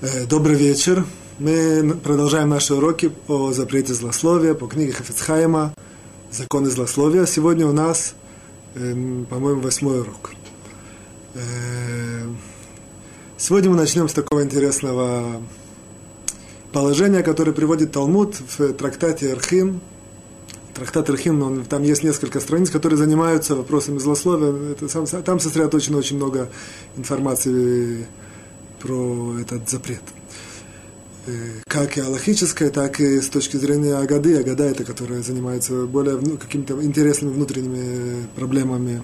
Э, добрый вечер. Мы продолжаем наши уроки по запрете злословия, по книге Хафицхайма «Законы злословия». Сегодня у нас, эм, по-моему, восьмой урок. Э, сегодня мы начнем с такого интересного положения, которое приводит Талмуд в трактате Архим. Трактат Архим, он, там есть несколько страниц, которые занимаются вопросами злословия. Это, там сосредоточено очень много информации про этот запрет. Э, как и аллахическое, так и с точки зрения Агады. Агада это, которая занимается более ну, какими-то интересными внутренними проблемами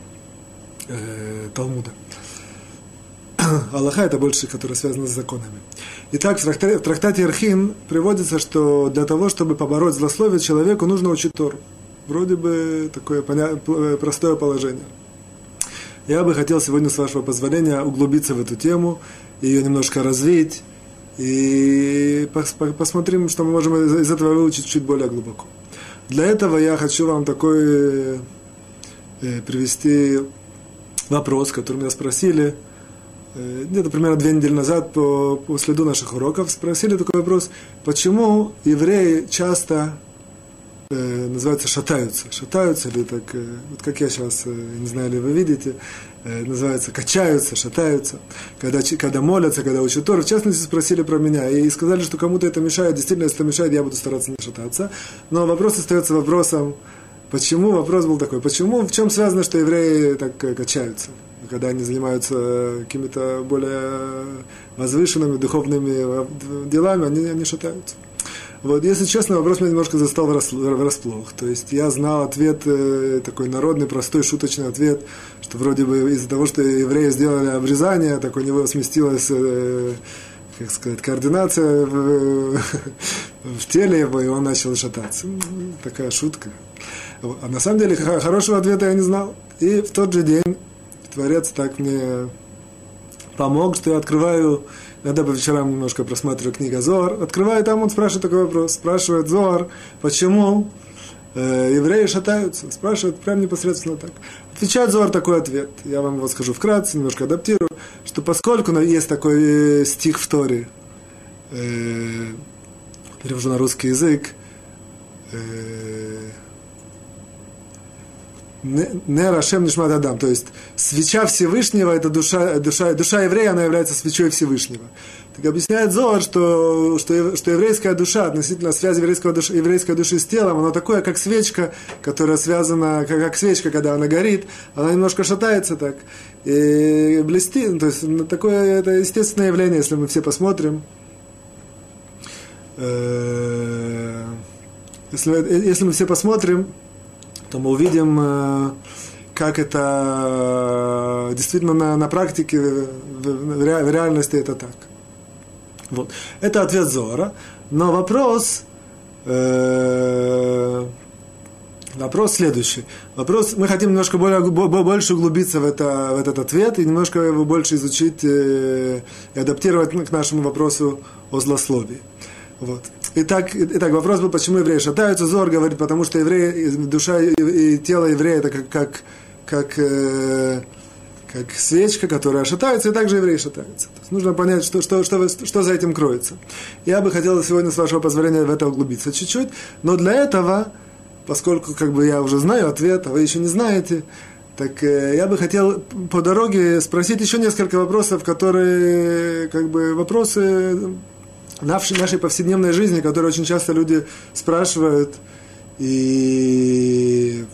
э, Талмуда. Аллаха это больше, которая связана с законами. Итак, в трактате, в Архин приводится, что для того, чтобы побороть злословие человеку, нужно учить Тору. Вроде бы такое поня... простое положение. Я бы хотел сегодня, с вашего позволения, углубиться в эту тему ее немножко развить и посмотрим, что мы можем из этого выучить чуть более глубоко. Для этого я хочу вам такой э, привести вопрос, который меня спросили э, где-то примерно две недели назад по, по следу наших уроков. Спросили такой вопрос, почему евреи часто э, называется шатаются. Шатаются или так, э, вот как я сейчас, э, не знаю, ли вы видите, называется качаются, шатаются, когда, когда молятся, когда учат Тор. В частности, спросили про меня и сказали, что кому-то это мешает. Действительно, если это мешает, я буду стараться не шататься. Но вопрос остается вопросом, почему, вопрос был такой, почему, в чем связано, что евреи так э, качаются? когда они занимаются э, какими-то более возвышенными духовными э, делами, они, они шатаются. Вот, если честно, вопрос меня немножко застал врасплох. То есть я знал ответ, э, такой народный, простой, шуточный ответ, что вроде бы из-за того, что евреи сделали обрезание, так у него сместилась, э, как сказать, координация в, в теле его, и он начал шататься. Такая шутка. А на самом деле хорошего ответа я не знал. И в тот же день Творец так мне помог, что я открываю Иногда по вечерам немножко просматриваю книгу Зор. Открываю, там он спрашивает такой вопрос. Спрашивает Зор, почему э, евреи шатаются? Спрашивает прям непосредственно так. Отвечает Зор такой ответ. Я вам его скажу вкратце, немножко адаптирую. Что поскольку есть такой э, стих в Торе, э, перевожу на русский язык, э, Нера Шем Нишмат Адам, то есть свеча Всевышнего, это душа, душа, душа еврея, она является свечой Всевышнего. Так объясняет Зор, что, что, что еврейская душа относительно связи еврейского души, еврейской души с телом, она такое, как свечка, которая связана, как, как свечка, когда она горит, она немножко шатается так, и блестит, то есть ну, такое, это естественное явление, если мы все посмотрим. Э, если, если мы все посмотрим, то мы увидим, э, как это э, действительно на, на практике, в, реальности это так. Вот. Это ответ Зора. Но вопрос, э, вопрос следующий. Вопрос, мы хотим немножко более, больше углубиться в, это, в этот ответ и немножко его больше изучить э, и адаптировать к нашему вопросу о злословии. Вот. Итак, итак, вопрос был, почему евреи шатаются. Зор говорит, потому что евреи, душа и тело еврея это как, как, как, э, как свечка, которая шатается, и также евреи шатаются. Нужно понять, что, что, что, что за этим кроется. Я бы хотел сегодня, с вашего позволения, в это углубиться чуть-чуть, но для этого, поскольку как бы я уже знаю ответ, а вы еще не знаете, так э, я бы хотел по дороге спросить еще несколько вопросов, которые, как бы, вопросы нашей, повседневной жизни, которые очень часто люди спрашивают, и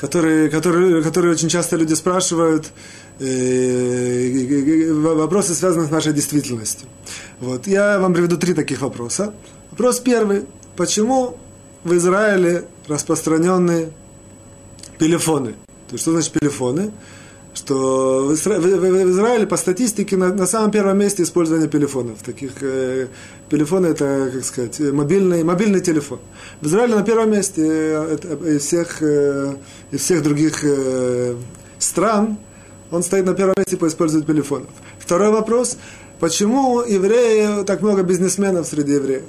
которые, которые, которые очень часто люди спрашивают, э, вопросы, связанные с нашей действительностью. Вот. Я вам приведу три таких вопроса. Вопрос первый. Почему в Израиле распространены телефоны? То есть, что значит телефоны? Что в, Израиле по статистике на, на самом первом месте использование телефонов. Таких э, телефоны это, как сказать, мобильный, мобильный телефон. В Израиле на первом месте э, из всех, э, всех других э, стран он стоит на первом месте по использованию телефонов. Второй вопрос, почему евреи, так много бизнесменов среди евреев?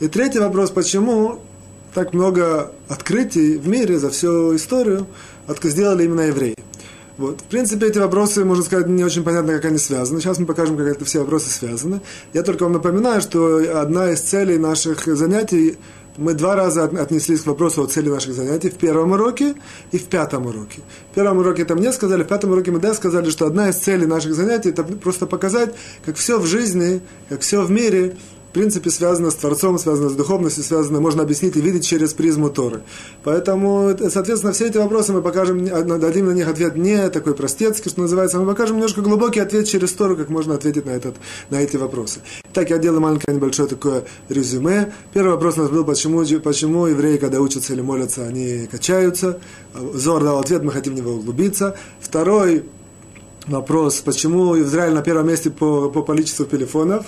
И третий вопрос, почему так много открытий в мире за всю историю сделали именно евреи? Вот. В принципе, эти вопросы, можно сказать, не очень понятно, как они связаны. Сейчас мы покажем, как это все вопросы связаны. Я только вам напоминаю, что одна из целей наших занятий мы два раза отнеслись к вопросу о цели наших занятий в первом уроке и в пятом уроке. В первом уроке это мне сказали, в пятом уроке мы да сказали, что одна из целей наших занятий это просто показать, как все в жизни, как все в мире в принципе, связано с Творцом, связано с духовностью, связано, можно объяснить и видеть через призму Торы. Поэтому, соответственно, все эти вопросы мы покажем, дадим на них ответ не такой простецкий, что называется, мы покажем немножко глубокий ответ через Тору, как можно ответить на, этот, на эти вопросы. Так, я делаю маленькое небольшое такое резюме. Первый вопрос у нас был, почему, почему евреи, когда учатся или молятся, они качаются. Зор дал ответ, мы хотим в него углубиться. Второй вопрос, почему Израиль на первом месте по, по количеству телефонов,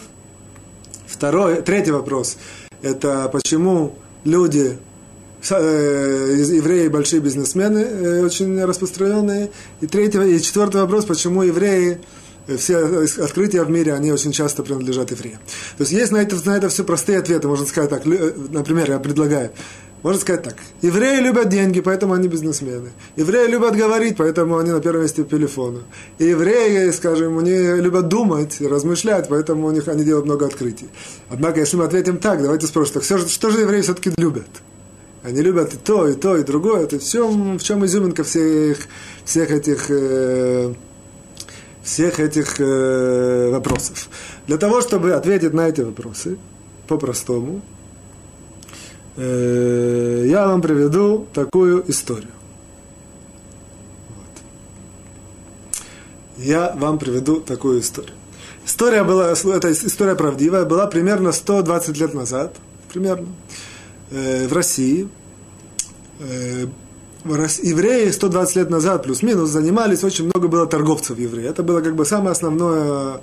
Второй, третий вопрос – это почему люди, э, евреи большие бизнесмены, э, очень распространенные. И третий, и четвертый вопрос – почему евреи э, все открытия в мире, они очень часто принадлежат евреям. То есть есть на это, на это все простые ответы, можно сказать так. Например, я предлагаю, можно сказать так. Евреи любят деньги, поэтому они бизнесмены. Евреи любят говорить, поэтому они на первом месте по телефону. И евреи, скажем, они любят думать, размышлять, поэтому у них они делают много открытий. Однако, если мы ответим так, давайте спросим, так все, что же евреи все-таки любят? Они любят и то, и то, и другое. Это все, в чем изюминка всех, всех этих, э, всех этих э, вопросов. Для того, чтобы ответить на эти вопросы по-простому, Э, я вам приведу такую историю. Вот. Я вам приведу такую историю. История была, эта история правдивая, была примерно 120 лет назад, примерно, э, в России. Э, евреи 120 лет назад, плюс-минус, занимались, очень много было торговцев евреев. Это было как бы самое основное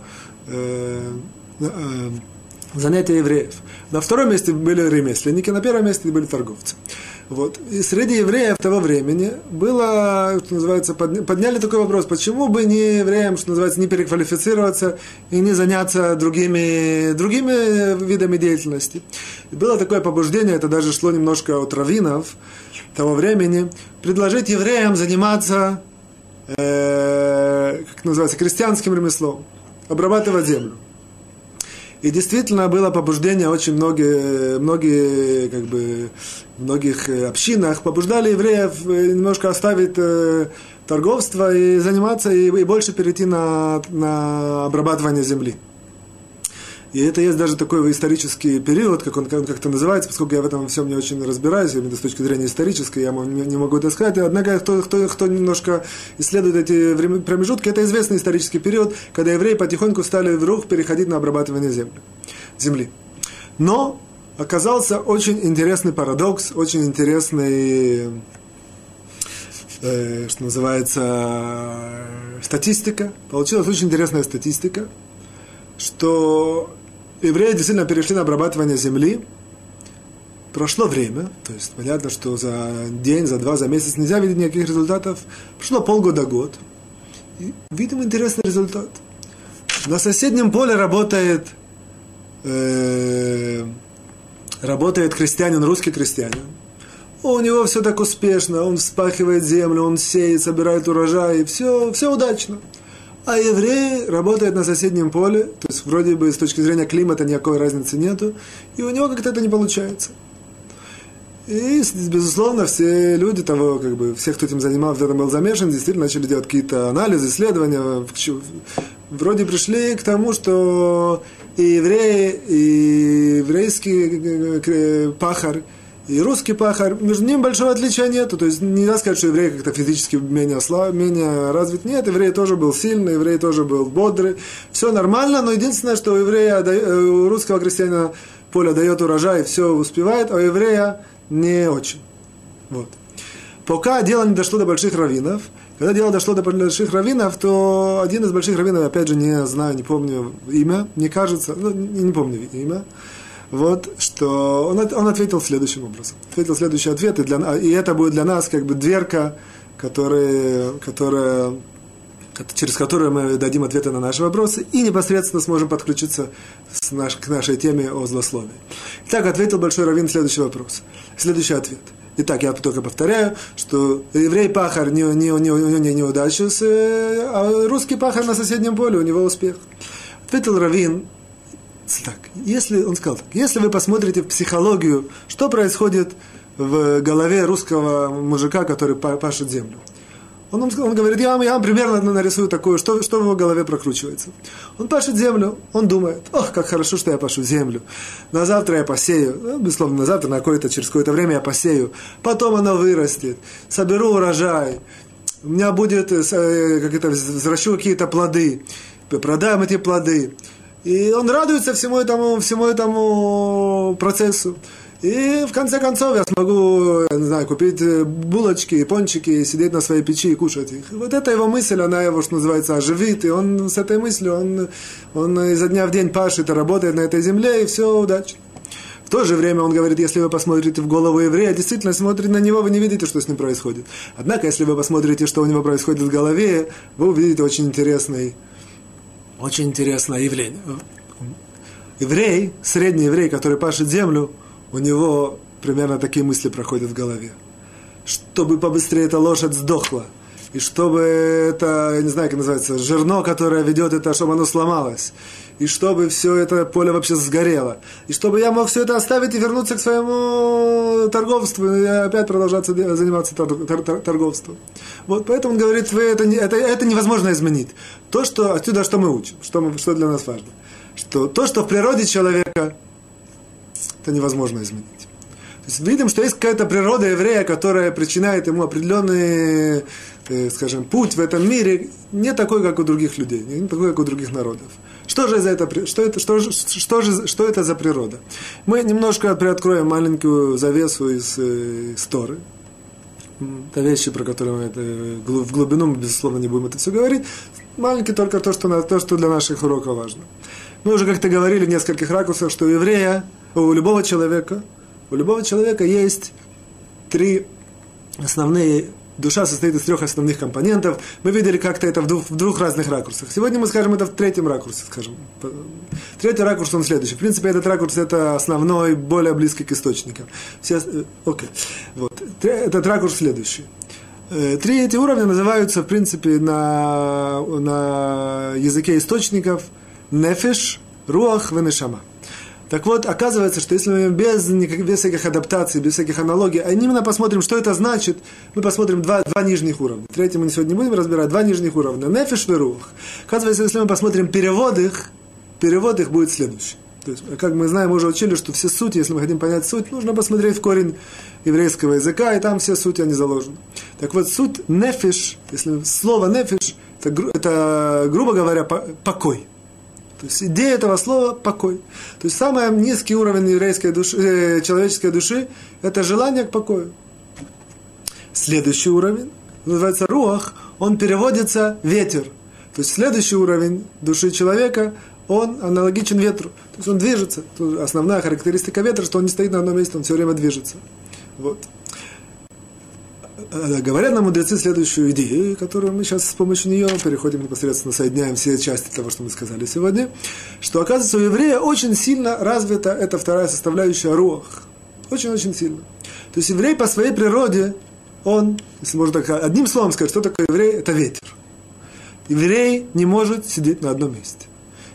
занятия евреев. На втором месте были ремесленники, на первом месте были торговцы. Вот. И среди евреев того времени было, что называется, подняли такой вопрос, почему бы не евреям, что называется, не переквалифицироваться и не заняться другими, другими видами деятельности. И было такое побуждение, это даже шло немножко от раввинов того времени, предложить евреям заниматься, э, как называется, крестьянским ремеслом, обрабатывать землю. И действительно было побуждение, очень многие, многие как бы, многих общинах побуждали евреев э, немножко оставить э, торговство и заниматься, и, и больше перейти на, на обрабатывание земли. И это есть даже такой исторический период, как он как-то называется, поскольку я в этом всем не очень разбираюсь, именно с точки зрения исторической, я не могу это сказать. Однако, кто, кто, кто немножко исследует эти промежутки, это известный исторический период, когда евреи потихоньку стали в рух переходить на обрабатывание земли. земли. Но оказался очень интересный парадокс, очень интересный, э, что называется, статистика. Получилась очень интересная статистика, что евреи действительно перешли на обрабатывание земли. Прошло время, то есть понятно, что за день, за два, за месяц нельзя видеть никаких результатов. Прошло полгода, год. И видим интересный результат. На соседнем поле работает, э, работает крестьянин, русский крестьянин. У него все так успешно, он вспахивает землю, он сеет, собирает урожай, все, все удачно. А еврей работает на соседнем поле, то есть вроде бы с точки зрения климата никакой разницы нету, и у него как-то это не получается. И, безусловно, все люди того, как бы, все, кто этим занимался, в этом был замешан, действительно начали делать какие-то анализы, исследования. Вроде пришли к тому, что и евреи, и еврейский пахарь, и русский пахарь, между ними большого отличия нет. То есть нельзя сказать, что еврей как-то физически менее, слаб, менее развит. Нет, еврей тоже был сильный, еврей тоже был бодрый. Все нормально, но единственное, что у еврея, э, у русского крестьянина поле дает урожай, все успевает, а у еврея не очень. Вот. Пока дело не дошло до больших раввинов, когда дело дошло до больших раввинов, то один из больших раввинов, опять же, не знаю, не помню имя, мне кажется, ну, не помню имя, вот, что он, он ответил следующим образом. Ответил следующий ответ, и, для, и это будет для нас как бы дверка, которая, которая, через которую мы дадим ответы на наши вопросы и непосредственно сможем подключиться с наш, к нашей теме о злословии. Итак, ответил Большой Равин следующий вопрос, следующий ответ. Итак, я только повторяю, что еврей пахар не, не, не, не, не неудачу, а русский пахар на соседнем поле, у него успех. Ответил Равин, так, если, он сказал так, если вы посмотрите в психологию, что происходит в голове русского мужика, который пашет землю. Он, он говорит, я вам, я вам примерно нарисую такое, что, что в его голове прокручивается. Он пашет землю, он думает, ох, как хорошо, что я пашу землю. На завтра я посею, ну, безусловно, на завтра, на какое-то, через какое-то время я посею. Потом оно вырастет, соберу урожай, у меня будет, э, как это, взращу какие-то плоды, продам эти плоды. И он радуется всему этому, всему этому процессу. И в конце концов я смогу, я не знаю, купить э, булочки, пончики, сидеть на своей печи и кушать их. Вот эта его мысль, она его, что называется, оживит. И он с этой мыслью, он, он изо дня в день пашет и работает на этой земле, и все, удачи. В то же время он говорит, если вы посмотрите в голову еврея, действительно смотрите на него, вы не видите, что с ним происходит. Однако, если вы посмотрите, что у него происходит в голове, вы увидите очень интересный, очень интересное явление. Еврей, средний еврей, который пашет землю, у него примерно такие мысли проходят в голове. Чтобы побыстрее эта лошадь сдохла. И чтобы это, я не знаю, как называется, жирно, которое ведет это, чтобы оно сломалось. И чтобы все это поле вообще сгорело. И чтобы я мог все это оставить и вернуться к своему торговству. И опять продолжать заниматься торговством. Вот поэтому он говорит, вы это, это, это невозможно изменить. То, что отсюда что мы учим, что, мы, что для нас важно. Что то, что в природе человека это невозможно изменить. То есть видим, что есть какая-то природа еврея, которая причиняет ему определенный, э, скажем, путь в этом мире, не такой, как у других людей, не такой, как у других народов. Что же, за это, что, это, что, что, же, что это за природа? Мы немножко приоткроем маленькую завесу из, э. Это вещи, про которые мы это, в глубину мы, безусловно, не будем это все говорить. Маленький только то, что, то, что для наших уроков важно. Мы уже как-то говорили в нескольких ракурсах, что у еврея – у любого человека, у любого человека есть три основные душа состоит из трех основных компонентов. Мы видели как-то это в двух, в двух разных ракурсах. Сегодня мы скажем это в третьем ракурсе, скажем. Третий ракурс, он следующий. В принципе, этот ракурс это основной, более близкий к источникам. Все, э, окей. Вот. Этот ракурс следующий. Э, три эти уровня называются, в принципе, на, на языке источников нефиш, руах, венешама. Так вот, оказывается, что если мы без, без всяких адаптаций, без всяких аналогий, а именно посмотрим, что это значит, мы посмотрим два, два нижних уровня. Третий мы сегодня не будем разбирать, два нижних уровня. Нефиш и рух. Оказывается, если мы посмотрим перевод их, перевод их будет следующий. То есть, как мы знаем, мы уже учили, что все сути, если мы хотим понять суть, нужно посмотреть в корень еврейского языка, и там все сути, они заложены. Так вот, суть нефиш, если слово нефиш, это, это грубо говоря, покой. То есть идея этого слова – покой. То есть самый низкий уровень еврейской души, э, человеческой души – это желание к покою. Следующий уровень называется руах, он переводится ветер. То есть следующий уровень души человека, он аналогичен ветру. То есть он движется. Основная характеристика ветра, что он не стоит на одном месте, он все время движется. Вот. Э, говорят нам мудрецы следующую идею, которую мы сейчас с помощью нее переходим непосредственно, соединяем все части того, что мы сказали сегодня, что, оказывается, у еврея очень сильно развита эта вторая составляющая руах. Очень-очень сильно. То есть еврей по своей природе, он, если можно так одним словом сказать, что такое еврей, это ветер. Еврей не может сидеть на одном месте.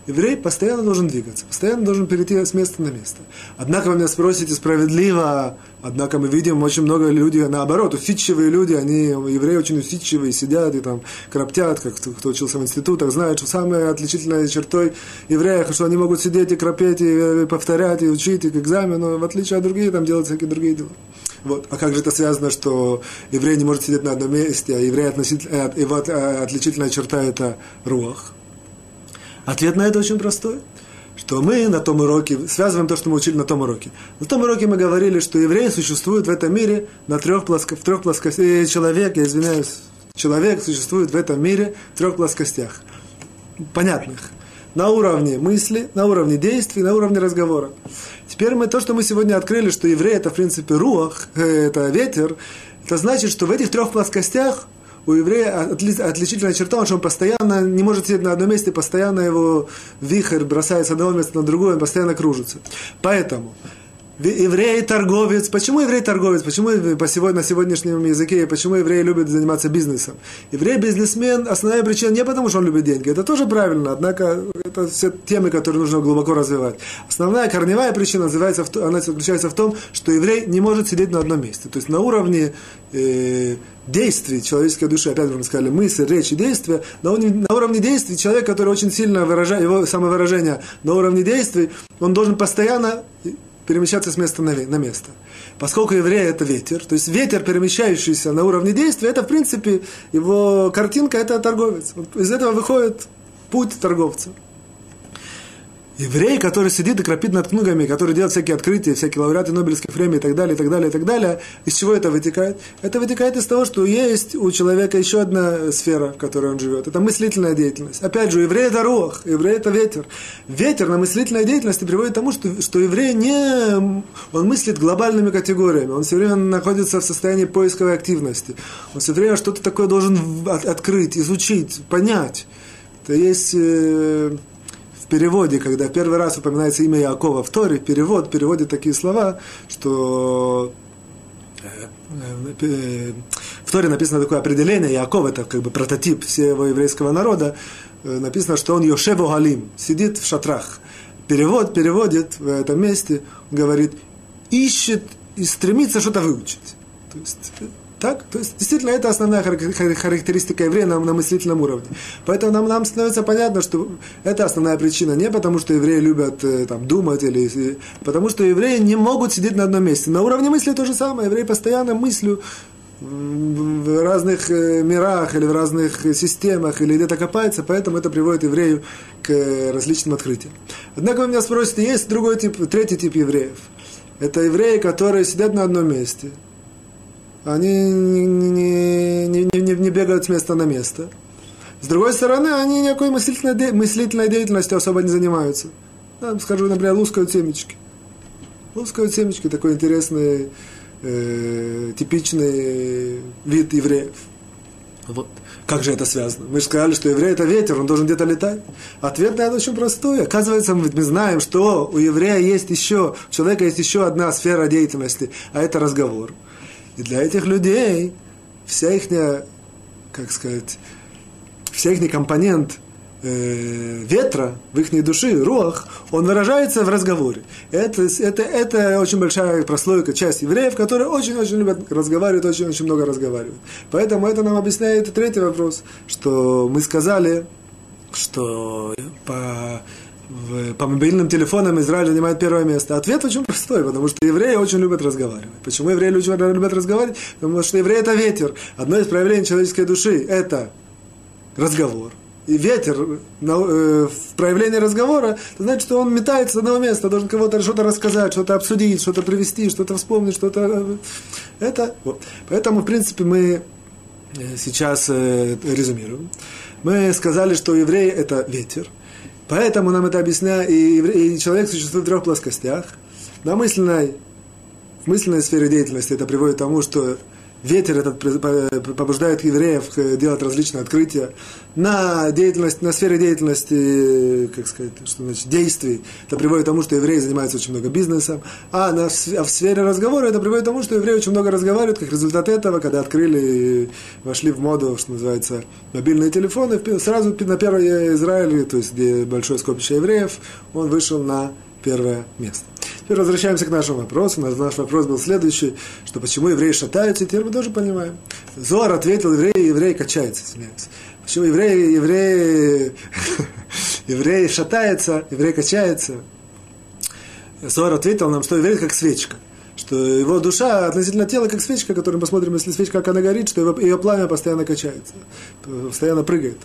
Еврей постоянно должен двигаться, постоянно должен перейти с места на место. Однако вы меня спросите справедливо, однако мы видим очень много людей, наоборот, усидчивые люди, они, евреи очень усидчивые, сидят и там кроптят, как кто, учился в институтах, знают, что самая отличительная чертой евреев, что они могут сидеть и кропеть, и, и повторять, и учить, и к экзамену, в отличие от других, там делать всякие другие дела. Вот. А как же это связано, что еврей не может сидеть на одном месте, а еврей относительно, э, его э, отличительная черта это руах? Ответ на это очень простой. Что мы на том уроке, связываем то, что мы учили на том уроке. На том уроке мы говорили, что евреи существуют в этом мире на трех плоскостях, в трех плоскостях. Э, человек, я извиняюсь, человек существует в этом мире в трех плоскостях. Понятных. На уровне мысли, на уровне действий, на уровне разговора. Теперь мы то, что мы сегодня открыли, что еврей это в принципе руах, э, это ветер, это значит, что в этих трех плоскостях у еврея отличительная черта, что он постоянно не может сидеть на одном месте, постоянно его вихрь бросается с одного места на другое, он постоянно кружится. Поэтому еврей торговец. Почему еврей торговец? Почему по сегодня, на сегодняшнем языке, почему евреи любят заниматься бизнесом? Еврей бизнесмен, основная причина не потому, что он любит деньги. Это тоже правильно, однако это все темы, которые нужно глубоко развивать. Основная корневая причина называется, она заключается в том, что еврей не может сидеть на одном месте. То есть на уровне э, действий человеческой души, опять же мы сказали, мысль, речь действия, на на уровне действий человек, который очень сильно выражает, его самовыражение на уровне действий, он должен постоянно перемещаться с места на, место. Поскольку еврей это ветер, то есть ветер, перемещающийся на уровне действия, это в принципе его картинка, это торговец. Из этого выходит путь торговца еврей, который сидит и крапит над книгами, который делает всякие открытия, всякие лауреаты Нобелевской премии и так далее, и так далее, и так далее, из чего это вытекает? Это вытекает из того, что есть у человека еще одна сфера, в которой он живет. Это мыслительная деятельность. Опять же, еврей это рох, еврей это ветер. Ветер на мыслительной деятельности приводит к тому, что, что еврей не... Он мыслит глобальными категориями, он все время находится в состоянии поисковой активности. Он все время что-то такое должен открыть, изучить, понять. То есть... В переводе, когда первый раз упоминается имя Якова в Торе, перевод переводит такие слова, что э, э, в Торе написано такое определение, Яков это как бы прототип всего еврейского народа, э, написано, что он Йошеву Галим, сидит в шатрах. Перевод переводит в этом месте, говорит, ищет и стремится что-то выучить. То есть так? То есть, действительно, это основная характеристика еврея на, на мыслительном уровне. Поэтому нам, нам становится понятно, что это основная причина. Не потому, что евреи любят э, там, думать, или, потому что евреи не могут сидеть на одном месте. На уровне мысли то же самое. Евреи постоянно мыслью в разных э, мирах или в разных системах или где-то копается, поэтому это приводит еврею к различным открытиям. Однако вы меня спросите, есть другой тип, третий тип евреев. Это евреи, которые сидят на одном месте – они не, не, не, не, не бегают с места на место. С другой стороны, они никакой мыслительной, де, мыслительной деятельностью особо не занимаются. Там, скажу, например, лускают семечки. Лускают семечки, такой интересный, э, типичный вид евреев. Вот. Как же это связано? Мы же сказали, что еврей это ветер, он должен где-то летать. Ответ на это очень простой. Оказывается, мы, мы знаем, что у еврея есть еще, у человека есть еще одна сфера деятельности, а это разговор. И для этих людей вся их, как сказать, вся их компонент э, ветра в их души, руах, он выражается в разговоре. Это, это, это очень большая прослойка, часть евреев, которые очень-очень любят разговаривать, очень-очень много разговаривают. Поэтому это нам объясняет третий вопрос, что мы сказали, что по по мобильным телефонам Израиль занимает первое место? Ответ очень простой, потому что евреи очень любят разговаривать. Почему евреи очень любят разговаривать? Потому что евреи – это ветер. Одно из проявлений человеческой души – это разговор. И ветер на, э, в проявлении разговора, значит, что он метается с одного места, должен кого-то что-то рассказать, что-то обсудить, что-то привести, что-то вспомнить, что-то... Э, это... Вот. Поэтому, в принципе, мы э, сейчас э, резюмируем. Мы сказали, что еврей – это ветер – Поэтому нам это объясняет, и, человек существует в трех плоскостях. На мысленной, в мысленной сфере деятельности это приводит к тому, что ветер этот побуждает евреев делать различные открытия. На, деятельность, на сфере деятельности, как сказать, что значит, действий, это приводит к тому, что евреи занимаются очень много бизнесом. А, на, а в сфере разговора это приводит к тому, что евреи очень много разговаривают. Как результат этого, когда открыли, вошли в моду, что называется, мобильные телефоны, сразу на первое Израиле, то есть где большое скопище евреев, он вышел на первое место. Теперь возвращаемся к нашему вопросу. Наш вопрос был следующий, что почему евреи шатаются, и теперь мы тоже понимаем. Зор ответил, евреи, евреи качаются, извиняюсь. Почему евреи, евреи, евреи шатаются, евреи качаются? Зор ответил нам, что еврей как свечка что его душа относительно тела, как свечка, которую мы посмотрим, если свечка, как она горит, что его, ее пламя постоянно качается, постоянно прыгает.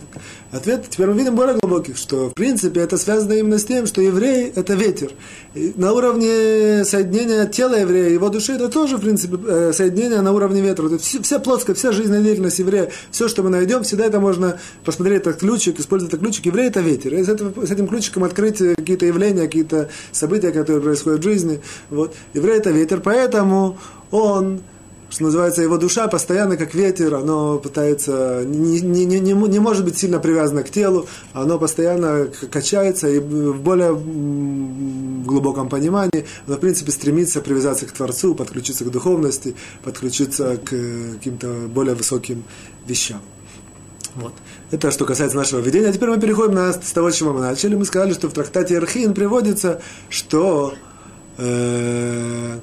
Ответ теперь мы видим более глубокий, что в принципе это связано именно с тем, что еврей – это ветер. И на уровне соединения тела еврея, его души, это тоже, в принципе, э, соединение на уровне ветра. То есть вся плоская, вся жизненная деятельность еврея, все, что мы найдем, всегда это можно посмотреть, этот ключик, использовать этот ключик. Еврей – это ветер. И с, этого, с этим ключиком открыть какие-то явления, какие-то события, которые происходят в жизни. Вот. Еврей – это ветер, поэтому он что называется, его душа постоянно как ветер, оно пытается, не, не, не, не может быть сильно привязано к телу, оно постоянно качается и в более глубоком понимании, но, в принципе, стремится привязаться к Творцу, подключиться к духовности, подключиться к каким-то более высоким вещам. Вот. Это что касается нашего видения. А теперь мы переходим на, с того, чего мы начали. Мы сказали, что в трактате Архин приводится, что э,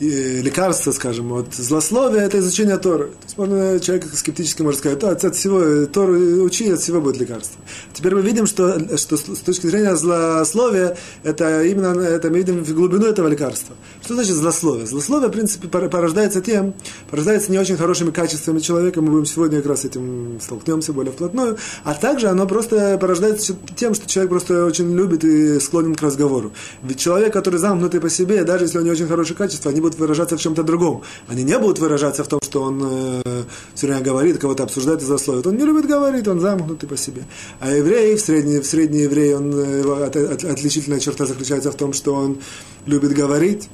лекарство, скажем, от злословия, это изучение Торы. То есть можно человек скептически может сказать, от, от всего Тору учи, от всего будет лекарство. Теперь мы видим, что, что с точки зрения злословия, это именно, это мы видим глубину этого лекарства. Что значит злословие? Злословие, в принципе, порождается тем, порождается не очень хорошими качествами человека, мы будем сегодня как раз с этим столкнемся более вплотную, а также оно просто порождается тем, что человек просто очень любит и склонен к разговору. Ведь человек, который замкнутый по себе, даже если у него очень хорошие качества, они будут выражаться в чем-то другом. Они не будут выражаться в том, что он э, все время говорит, кого-то обсуждает и засловит. Он не любит говорить, он замкнутый по себе. А еврей, в средний, в средний еврей, он, э, его от, от, отличительная черта заключается в том, что он любит говорить,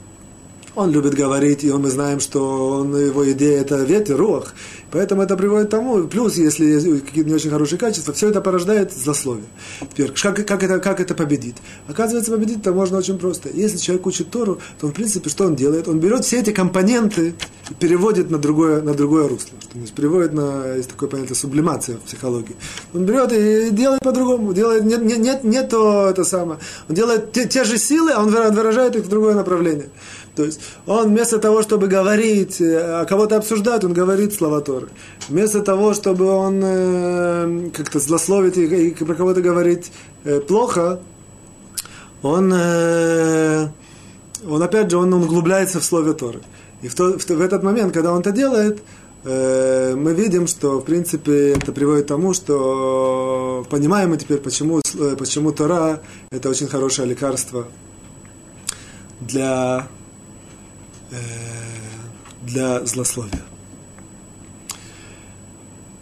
он любит говорить, и мы знаем, что он, его идея это ветер, рух. Поэтому это приводит к тому, плюс, если какие-то не очень хорошие качества, все это порождает злословие. Теперь, как, как, это, как это победит? Оказывается, победить это можно очень просто. Если человек учит Тору, то, в принципе, что он делает? Он берет все эти компоненты и переводит на другое, на другое русло. То есть переводит на, есть такое понятие, сублимация в психологии. Он берет и делает по-другому. Делает, нет, нет, нет, не то это самое. Он делает те, те же силы, а он выражает их в другое направление. То есть он вместо того, чтобы говорить, э, а кого-то обсуждать, он говорит слова Торы. Вместо того, чтобы он э, как-то злословить и, и про кого-то говорить э, плохо, он, э, он опять же, он углубляется в слове Торы. И в, то, в, в этот момент, когда он это делает, э, мы видим, что, в принципе, это приводит к тому, что понимаем мы теперь, почему, э, почему Тора – это очень хорошее лекарство для для злословия.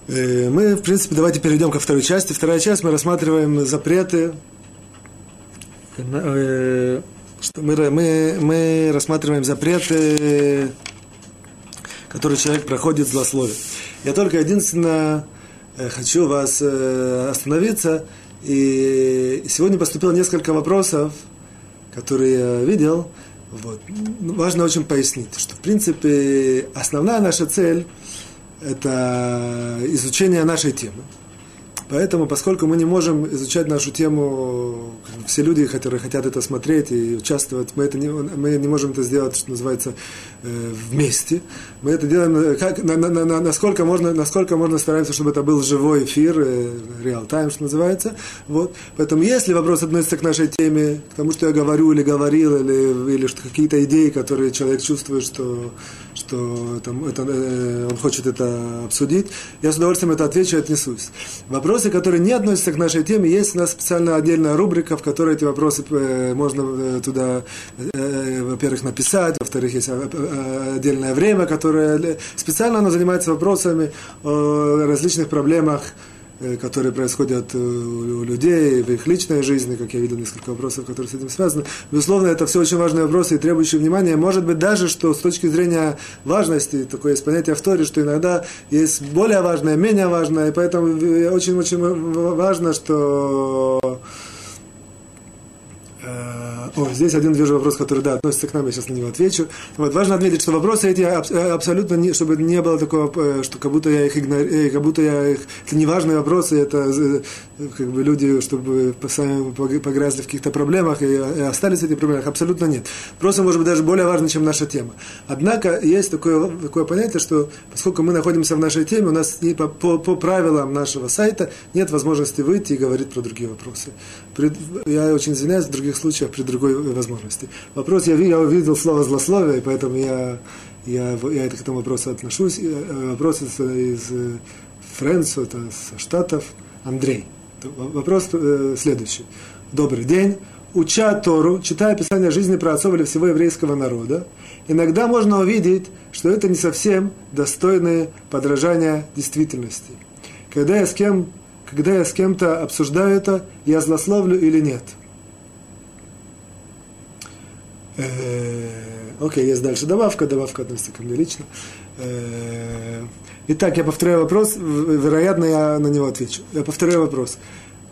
Э, мы, в принципе, давайте перейдем ко второй части. Вторая часть мы рассматриваем запреты. Э, что мы, мы, мы рассматриваем запреты, которые человек проходит злословие. Я только единственное хочу вас остановиться. И сегодня поступило несколько вопросов, которые я видел. Вот. Ну, важно очень пояснить, что, в принципе, основная наша цель – это изучение нашей темы. Поэтому, поскольку мы не можем изучать нашу тему, все люди, которые хотят это смотреть и участвовать, мы, это не, мы не можем это сделать, что называется, э, вместе. Мы это делаем, э, как, на, на, на, насколько, можно, насколько можно стараемся, чтобы это был живой эфир, э, реал-тайм, что называется. Вот. Поэтому, если вопрос относится к нашей теме, к тому, что я говорю или говорил, или, или какие-то идеи, которые человек чувствует, что, что это, это, э, он хочет это обсудить, я с удовольствием это отвечу и отнесусь. Вопрос вопросы, которые не относятся к нашей теме, есть у нас специальная отдельная рубрика, в которой эти вопросы э, можно э, туда, э, во-первых, написать, во-вторых, есть отдельное время, которое специально оно занимается вопросами о различных проблемах, Э, которые происходят э, у людей, в их личной жизни, как я видел несколько вопросов, которые с этим связаны. Безусловно, это все очень важные вопросы и требующие внимания. Может быть, даже, что с точки зрения важности, такое есть понятие в Торе, что иногда есть более важное, менее важное, и поэтому очень-очень важно, что о, здесь один движущий вопрос, который, да, относится к нам, я сейчас на него отвечу. Вот, важно отметить, что вопросы эти э, абсолютно, не, чтобы не было такого, э, что как будто я их игнорирую, э, как будто я их, это неважные вопросы, это как бы люди, чтобы сами погрязли в каких-то проблемах и, и остались в этих проблемах, абсолютно нет. Просто, может быть, даже более важно, чем наша тема. Однако, есть такое, такое понятие, что поскольку мы находимся в нашей теме, у нас по, по, по правилам нашего сайта нет возможности выйти и говорить про другие вопросы. При, я очень извиняюсь, в других случаях при другой возможности. Вопрос, я, я увидел слово злословие, поэтому я, я, я к этому вопросу отношусь. Э, вопрос из, из э, Френсу, это с Штатов, Андрей. Вопрос э, следующий. Добрый день. Уча Тору, читая описание жизни про отцов или всего еврейского народа, иногда можно увидеть, что это не совсем достойное подражание действительности. Когда я с кем когда я с кем-то обсуждаю это, я злословлю или нет. Э, окей, есть дальше добавка, добавка относится ко мне лично. Э, итак, я повторяю вопрос, вероятно, я на него отвечу. Я повторяю вопрос.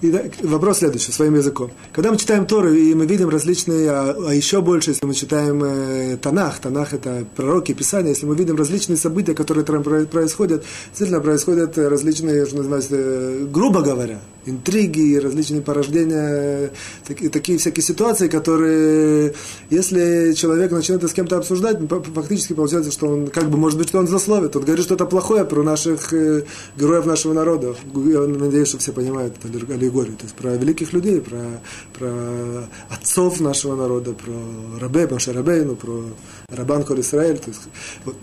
И вопрос следующий, своим языком. Когда мы читаем Тору, и мы видим различные, а, а еще больше, если мы читаем э, Танах, Танах это пророки, Писания, если мы видим различные события, которые там происходят, действительно происходят различные, что называется, э, грубо говоря, интриги, различные порождения, такие, такие всякие ситуации, которые, если человек начинает это с кем-то обсуждать, фактически получается, что он, как бы, может быть, что он злословит, он говорит что-то плохое про наших э, героев нашего народа. Я надеюсь, что все понимают это аллегорию, то есть про великих людей, про, про отцов нашего народа, про Рабе, Маша Рабейну, про Рабан Коль Исраэль. То есть, вот.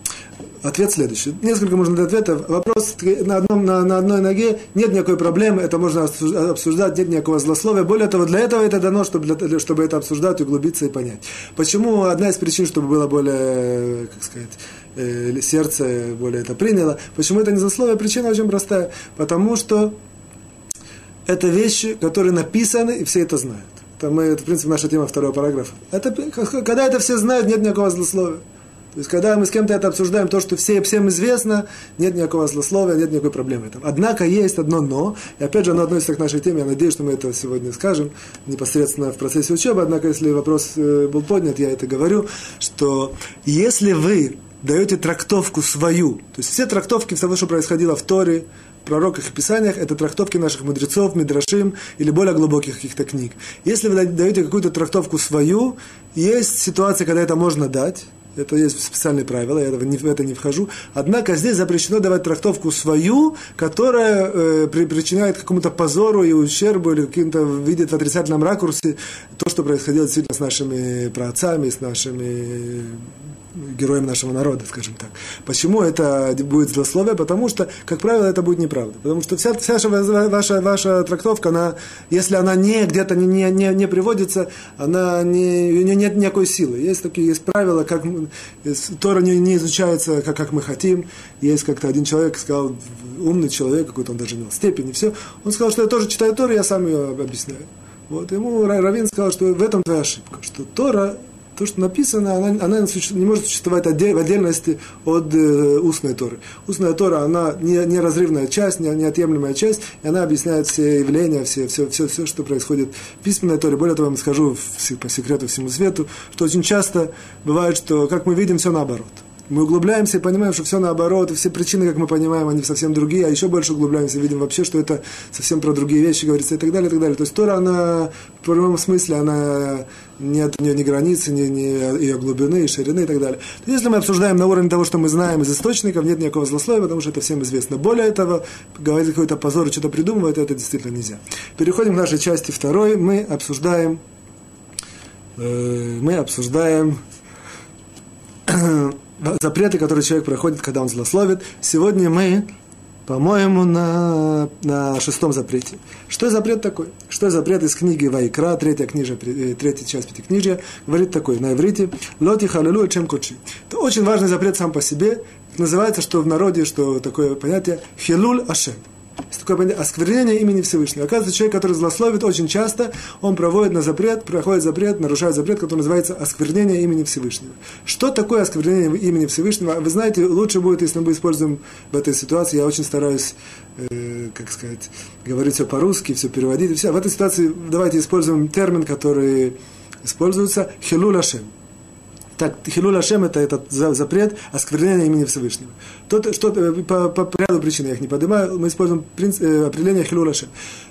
Ответ следующий. Несколько можно дать ответов. Вопрос на, одном, на, на одной ноге. Нет никакой проблемы, это можно обсуждать, нет никакого злословия. Более того, для этого это дано, чтобы, для, чтобы это обсуждать, углубиться и понять. Почему одна из причин, чтобы было более, как сказать, э, сердце более это приняло. Почему это не злословие? Причина очень простая. Потому что это вещи, которые написаны, и все это знают. Это, мы, это в принципе, наша тема второго параграфа. Это, когда это все знают, нет никакого злословия. То есть, когда мы с кем-то это обсуждаем, то, что все, всем известно, нет никакого злословия, нет никакой проблемы. Там. Однако есть одно «но», и опять же оно относится к нашей теме, я надеюсь, что мы это сегодня скажем непосредственно в процессе учебы, однако, если вопрос э, был поднят, я это говорю, что если вы даете трактовку свою, то есть все трактовки всего, что происходило в Торе, пророках и писаниях, это трактовки наших мудрецов, мидрашим или более глубоких каких-то книг. Если вы даете какую-то трактовку свою, есть ситуация, когда это можно дать, это есть специальные правила, я в это не вхожу. Однако здесь запрещено давать трактовку свою, которая э, причиняет какому-то позору и ущербу, или каким-то видит в отрицательном ракурсе то, что происходило действительно с нашими праотцами, с нашими героем нашего народа, скажем так. Почему это будет злословие? Потому что, как правило, это будет неправда. Потому что вся, вся ваша, ваша трактовка, она, если она не где-то не, не, не, не приводится, она не, у нее нет никакой силы. Есть такие есть правила, как Тора не, не изучается, как, как мы хотим. Есть как-то один человек сказал, умный человек, какой-то он даже имел степень и все. Он сказал, что я тоже читаю Тору, я сам ее объясняю. Вот, ему Равин сказал, что в этом твоя ошибка, что Тора то, что написано, она, она не может существовать в отдельности от э, устной Торы. Устная Тора, она не, неразрывная часть, не, неотъемлемая часть, и она объясняет все явления, все, все, все, все, что происходит в письменной Торе. Более того, я вам скажу по секрету всему свету, что очень часто бывает, что, как мы видим, все наоборот мы углубляемся и понимаем, что все наоборот, и все причины, как мы понимаем, они совсем другие, а еще больше углубляемся и видим вообще, что это совсем про другие вещи говорится и так далее, и так далее. То есть Тора, она в прямом смысле, она нет у нее ни границы, ни, ни ее глубины, и ширины и так далее. То если мы обсуждаем на уровне того, что мы знаем из источников, нет никакого злословия, потому что это всем известно. Более того, говорить какой-то позор, что-то придумывать, это действительно нельзя. Переходим к нашей части второй. Мы обсуждаем, э, мы обсуждаем запреты, которые человек проходит, когда он злословит. Сегодня мы, по-моему, на, на шестом запрете. Что запрет такой? Что запрет из книги Вайкра, третья, книжа, э, третья часть пятикнижия, говорит такой на иврите «Лоти халилу чем кучи». Это очень важный запрет сам по себе. Называется, что в народе, что такое понятие «хилуль ашем». Есть такое осквернение имени Всевышнего. Оказывается, человек, который злословит, очень часто он проводит на запрет, проходит запрет, нарушает запрет, который называется осквернение имени Всевышнего. Что такое осквернение имени Всевышнего? Вы знаете, лучше будет, если мы используем в этой ситуации, я очень стараюсь, э, как сказать, говорить все по-русски, все переводить. И все. В этой ситуации давайте используем термин, который используется «хилу лашем». Так, Хилуль Ашем это этот запрет осквернения имени Всевышнего. То, что, по, по, по ряду причин я их не поднимаю, мы используем принцип, э, определение Хилуль Ашем.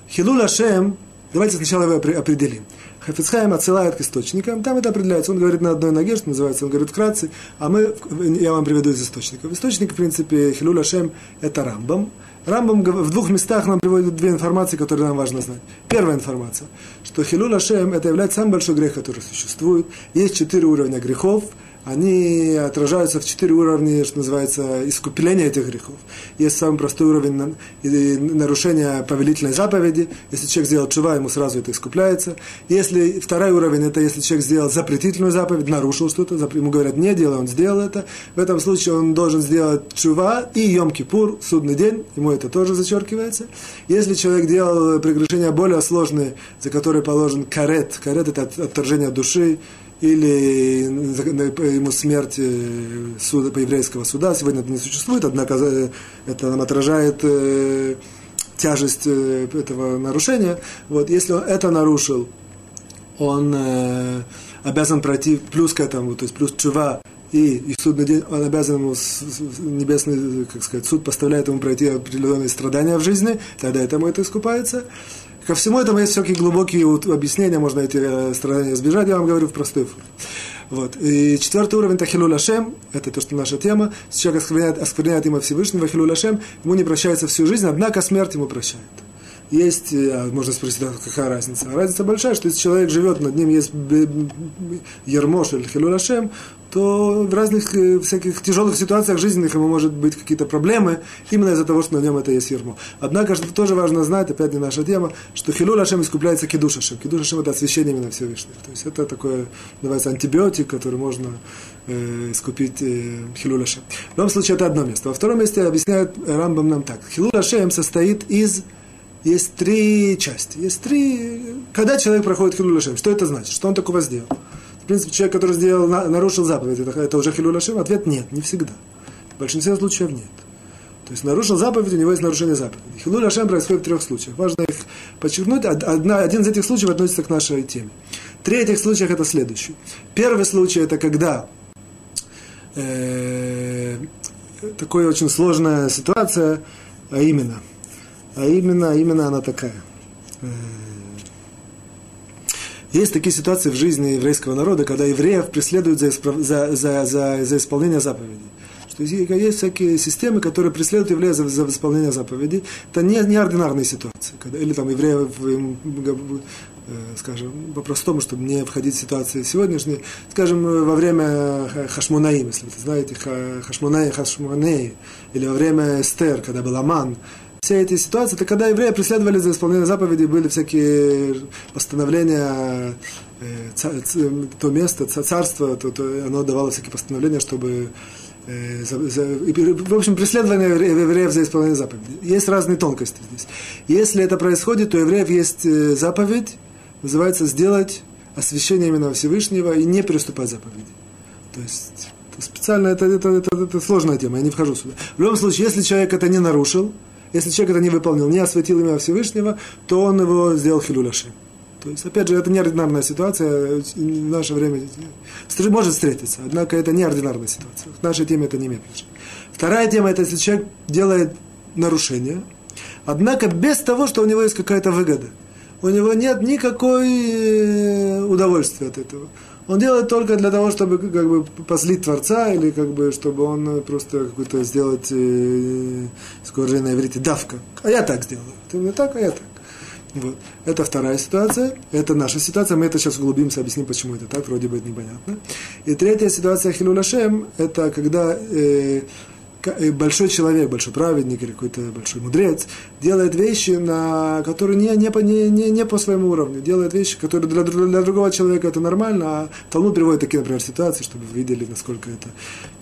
Хилуль Ашем, давайте сначала его определим. Хафицхайм отсылает к источникам, там это определяется. Он говорит на одной ноге, что называется, он говорит вкратце, а мы, я вам приведу из источников. Источник, в принципе, Хилуль Ашем это Рамбам, Рамбам в двух местах нам приводит две информации, которые нам важно знать. Первая информация, что Хилул Ашем это является самый большой грех, который существует. Есть четыре уровня грехов – они отражаются в четыре уровня, что называется, искупления этих грехов. Есть самый простой уровень нарушения повелительной заповеди. Если человек сделал чува, ему сразу это искупляется. Если второй уровень, это если человек сделал запретительную заповедь, нарушил что-то, ему говорят, не делай, он сделал это. В этом случае он должен сделать чува и Йом-Кипур, судный день, ему это тоже зачеркивается. Если человек делал прегрешения более сложные, за которые положен карет, карет это отторжение души, или ему смерть э, суда, по еврейского суда. Сегодня это не существует, однако э, это нам отражает э, тяжесть э, этого нарушения. Вот, если он это нарушил, он э, обязан пройти плюс к этому, то есть плюс чува, и, и судный день он обязан ему, небесный, как сказать, суд поставляет ему пройти определенные страдания в жизни, тогда этому это искупается. Ко всему этому есть всякие глубокие объяснения, можно эти э, страдания избежать, я вам говорю в простой форме. Вот. И четвертый уровень – это хилу лашем, это то, что наша тема. Человек оскверняет, оскверняет имя Всевышнего, хилу лашем, ему не прощается всю жизнь, однако смерть ему прощает есть, э, а можно спросить, а какая разница? Разница большая, что если человек живет, над ним есть ермош или хилурашем, то в разных э, всяких тяжелых ситуациях жизненных ему может быть какие-то проблемы, именно из-за того, что на нем это есть ермо. Однако, что тоже важно знать, опять не наша тема, что хилур Ашем искупляется кидуш Ашем. Кидуш Ашем это освящение именно Всевышних. То есть это такой, называется, антибиотик, который можно э, искупить э, хилур Ашем. В любом случае, это одно место. Во втором месте объясняет Рамбам нам так. Хилур Ашем состоит из есть три части. Есть три... Когда человек проходит хилуль что это значит? Что он такого сделал? В принципе, человек, который сделал, нарушил заповедь, это, это уже хилуль Ответ нет, не всегда. В большинстве случаев нет. То есть нарушил заповедь, у него есть нарушение заповеди. Хилуль происходит в трех случаях. Важно их подчеркнуть. Одна, один из этих случаев относится к нашей теме. Три этих случаев это следующий. Первый случай это когда э, такая очень сложная ситуация, а именно – а именно, именно она такая. Э, есть такие ситуации в жизни еврейского народа, когда евреев преследуют за, за, за, за, за исполнение заповедей. Что есть всякие системы, которые преследуют евреев за, за исполнение заповедей. Это не, неординарные ситуации. Когда, или там евреев, э, скажем, по-простому, чтобы не входить в ситуации сегодняшние, скажем, во время Хашмунаим, если вы знаете, Хашмунаи, Хашмунаи, или во время Эстер, когда был Аман, все эти ситуации, это когда евреи преследовали за исполнение заповедей, были всякие постановления, э, то место, царство, то, то оно давало всякие постановления, чтобы э, за, за, в общем, преследование евреев за исполнение заповедей. Есть разные тонкости здесь. Если это происходит, то у евреев есть э, заповедь, называется сделать освящение именно Всевышнего и не переступать заповеди. То есть специально это, это, это, это сложная тема, я не вхожу сюда. В любом случае, если человек это не нарушил, если человек это не выполнил, не осветил имя Всевышнего, то он его сделал хилюляши. То есть, опять же, это неординарная ситуация, в наше время может встретиться, однако это неординарная ситуация. В нашей теме это не имеет значения. Вторая тема – это если человек делает нарушение, однако без того, что у него есть какая-то выгода. У него нет никакой э, удовольствия от этого. Он делает только для того, чтобы как бы послить Творца, или как бы, чтобы он просто какой-то сделать, э, скажем на иврите, давка. А я так сделаю. Ты мне так, а я так. Вот. Это вторая ситуация. Это наша ситуация. Мы это сейчас углубимся, объясним, почему это так. Вроде бы это непонятно. И третья ситуация Хилуляшем, это когда Э, большой человек, большой праведник или какой-то большой мудрец делает вещи, на, которые не, не, не, не по своему уровню, делает вещи, которые для, для другого человека это нормально, а Талмуд приводит такие, например, ситуации, чтобы вы видели, насколько это.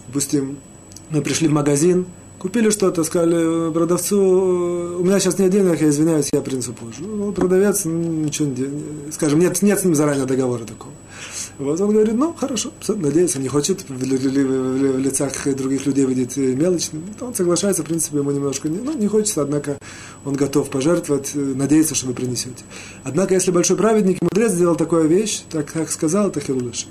Допустим, мы пришли в магазин, Купили что-то, сказали продавцу, у меня сейчас нет денег, я извиняюсь, я принесу позже. Ну, продавец ничего не скажем, нет, нет с ним заранее договора такого. Вот он говорит, ну, хорошо, надеюсь, он не хочет в, лицах других людей видеть мелочным. Он соглашается, в принципе, ему немножко не, ну, не хочется, однако он готов пожертвовать, надеется, что вы принесете. Однако, если большой праведник и мудрец сделал такую вещь, так как сказал, это хилулыш.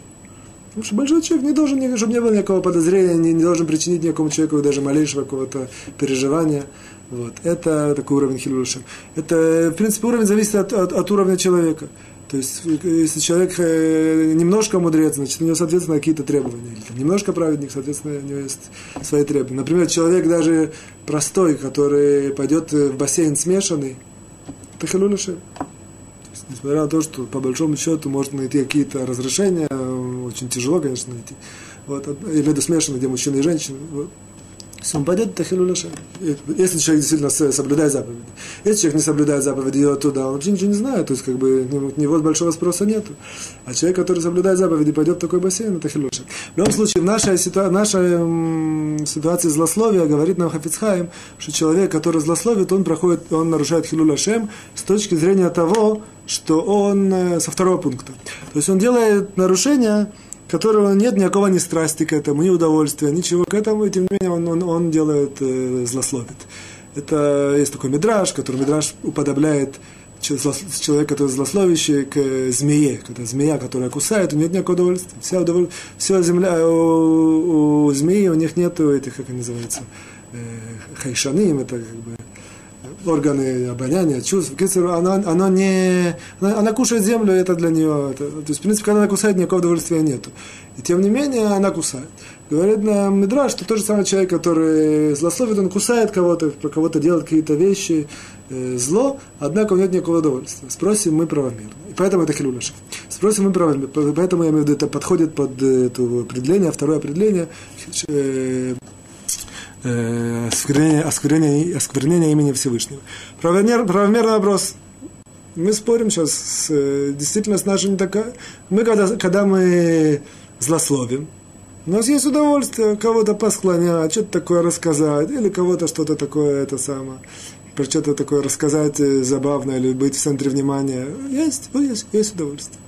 Потому что большой человек не должен, чтобы не было никакого подозрения, не, не должен причинить никакому человеку даже малейшего какого-то переживания. Вот. Это такой уровень хилюшем. Это, в принципе, уровень зависит от, от, от уровня человека. То есть, если человек э, немножко мудрец, значит, у него, соответственно, какие-то требования. Или там, немножко праведник, соответственно, у него есть свои требования. Например, человек даже простой, который пойдет в бассейн смешанный, это хилюшем. Несмотря на то, что по большому счету можно найти какие-то разрешения, очень тяжело, конечно, найти. Вот, я имею в смешанно, где мужчина и женщина. Вот. Он пойдет, это хилу Если человек действительно соблюдает заповеди. Если человек не соблюдает заповеди, идет туда, он вообще ничего не знает, то есть как бы у него большого спроса нету. А человек, который соблюдает заповеди, пойдет в такой бассейн, это хилу В любом случае, в нашей, ситуа- нашей м- ситуации злословия говорит нам Хафицхайм, что человек, который злословит, он проходит, он нарушает хилу с точки зрения того, что он э, со второго пункта. То есть он делает нарушение, которого нет никакого ни страсти к этому, ни удовольствия, ничего к этому, и тем не менее он, он, он делает, э, злословит. Это есть такой мидраж, который мидраж уподобляет человек, который злословящий, к змее. Когда змея, которая кусает, у нее нет никакого удовольствия. Вся удоволь... Все земля у, у змеи, у них нет этих, как они называются, э, хайшаним, это как бы органы обоняния, чувств. Она, она, не, она, она кушает землю, это для нее. Это, то есть, в принципе, когда она кусает, никакого удовольствия нету. И тем не менее, она кусает. Говорит нам Мидра, что тот же самый человек, который злословит, он кусает кого-то, про кого-то делает какие-то вещи, э, зло, однако у него нет никакого удовольствия. Спросим мы правомерно. И поэтому это хилюляш. Спросим мы правомерно. Поэтому, я имею в виду, это подходит под это определение, второе определение, э, э, осквернение, осквернение, осквернение имени Всевышнего. Правомер, правомерный вопрос. Мы спорим сейчас, с, э, действительность наша не такая. Мы, когда, когда мы злословим, у нас есть удовольствие кого-то посклонять, что-то такое рассказать, или кого-то что-то такое, это самое, про что-то такое рассказать э, забавное, или быть в центре внимания. Есть, есть, есть удовольствие.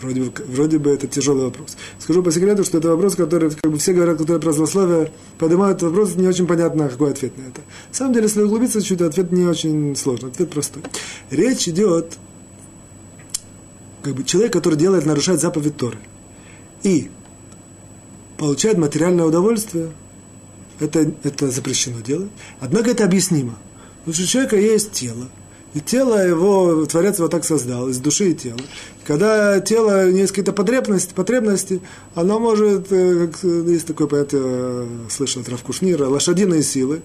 Вроде бы, вроде бы это тяжелый вопрос. Скажу по секрету, что это вопрос, который, как бы все говорят, которые про злословие поднимают этот вопрос, не очень понятно, какой ответ на это. На самом деле, если углубиться чуть, ответ не очень сложный, ответ простой. Речь идет, как бы человек, который делает, нарушает заповедь Торы. И получает материальное удовольствие, это, это запрещено делать. Однако это объяснимо. Потому что у человека есть тело, и тело его, Творец его так создал, из души и тела. Когда тело, есть какие-то потребности, потребности, оно может, э, как есть такое понятие, э, слышал от Равкушнира, лошадиные силы.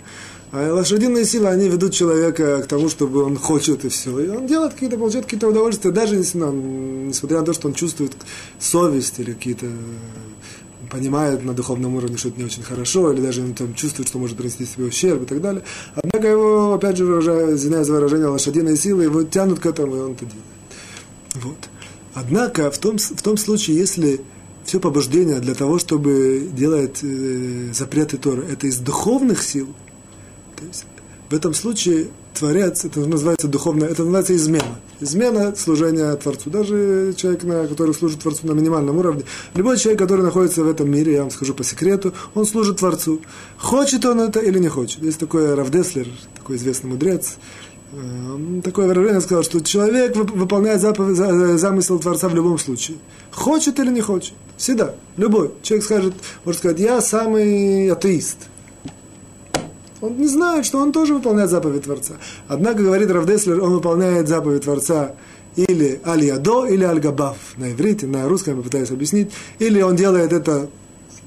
А лошадиные силы, они ведут человека к тому, чтобы он хочет и все. И он делает какие-то, получает какие-то удовольствия, даже если, ну, несмотря на то, что он чувствует совесть или какие-то понимает на духовном уровне, что это не очень хорошо, или даже там чувствует, что может принести себе ущерб и так далее. Однако его, опять же, выражая, извиняюсь за выражение, лошадиные силы его тянут к этому, и он это делает. Вот. Однако в том, в том случае, если все побуждение для того, чтобы делать э, запреты Торы, это из духовных сил, то есть в этом случае Творец, это называется духовное, это называется измена. Измена служения Творцу. Даже человек, который служит Творцу на минимальном уровне, любой человек, который находится в этом мире, я вам скажу по секрету, он служит Творцу. Хочет он это или не хочет. Есть такой Равдеслер, такой известный мудрец, такое выражение сказал, что человек выполняет заповедь, замысел Творца в любом случае. Хочет или не хочет. Всегда. Любой. Человек скажет, может сказать, я самый атеист – он не знает, что он тоже выполняет заповедь Творца. Однако, говорит Равдеслер, он выполняет заповедь Творца или аль-ядо, или аль-габав на иврите, на русском я попытаюсь объяснить. Или он делает это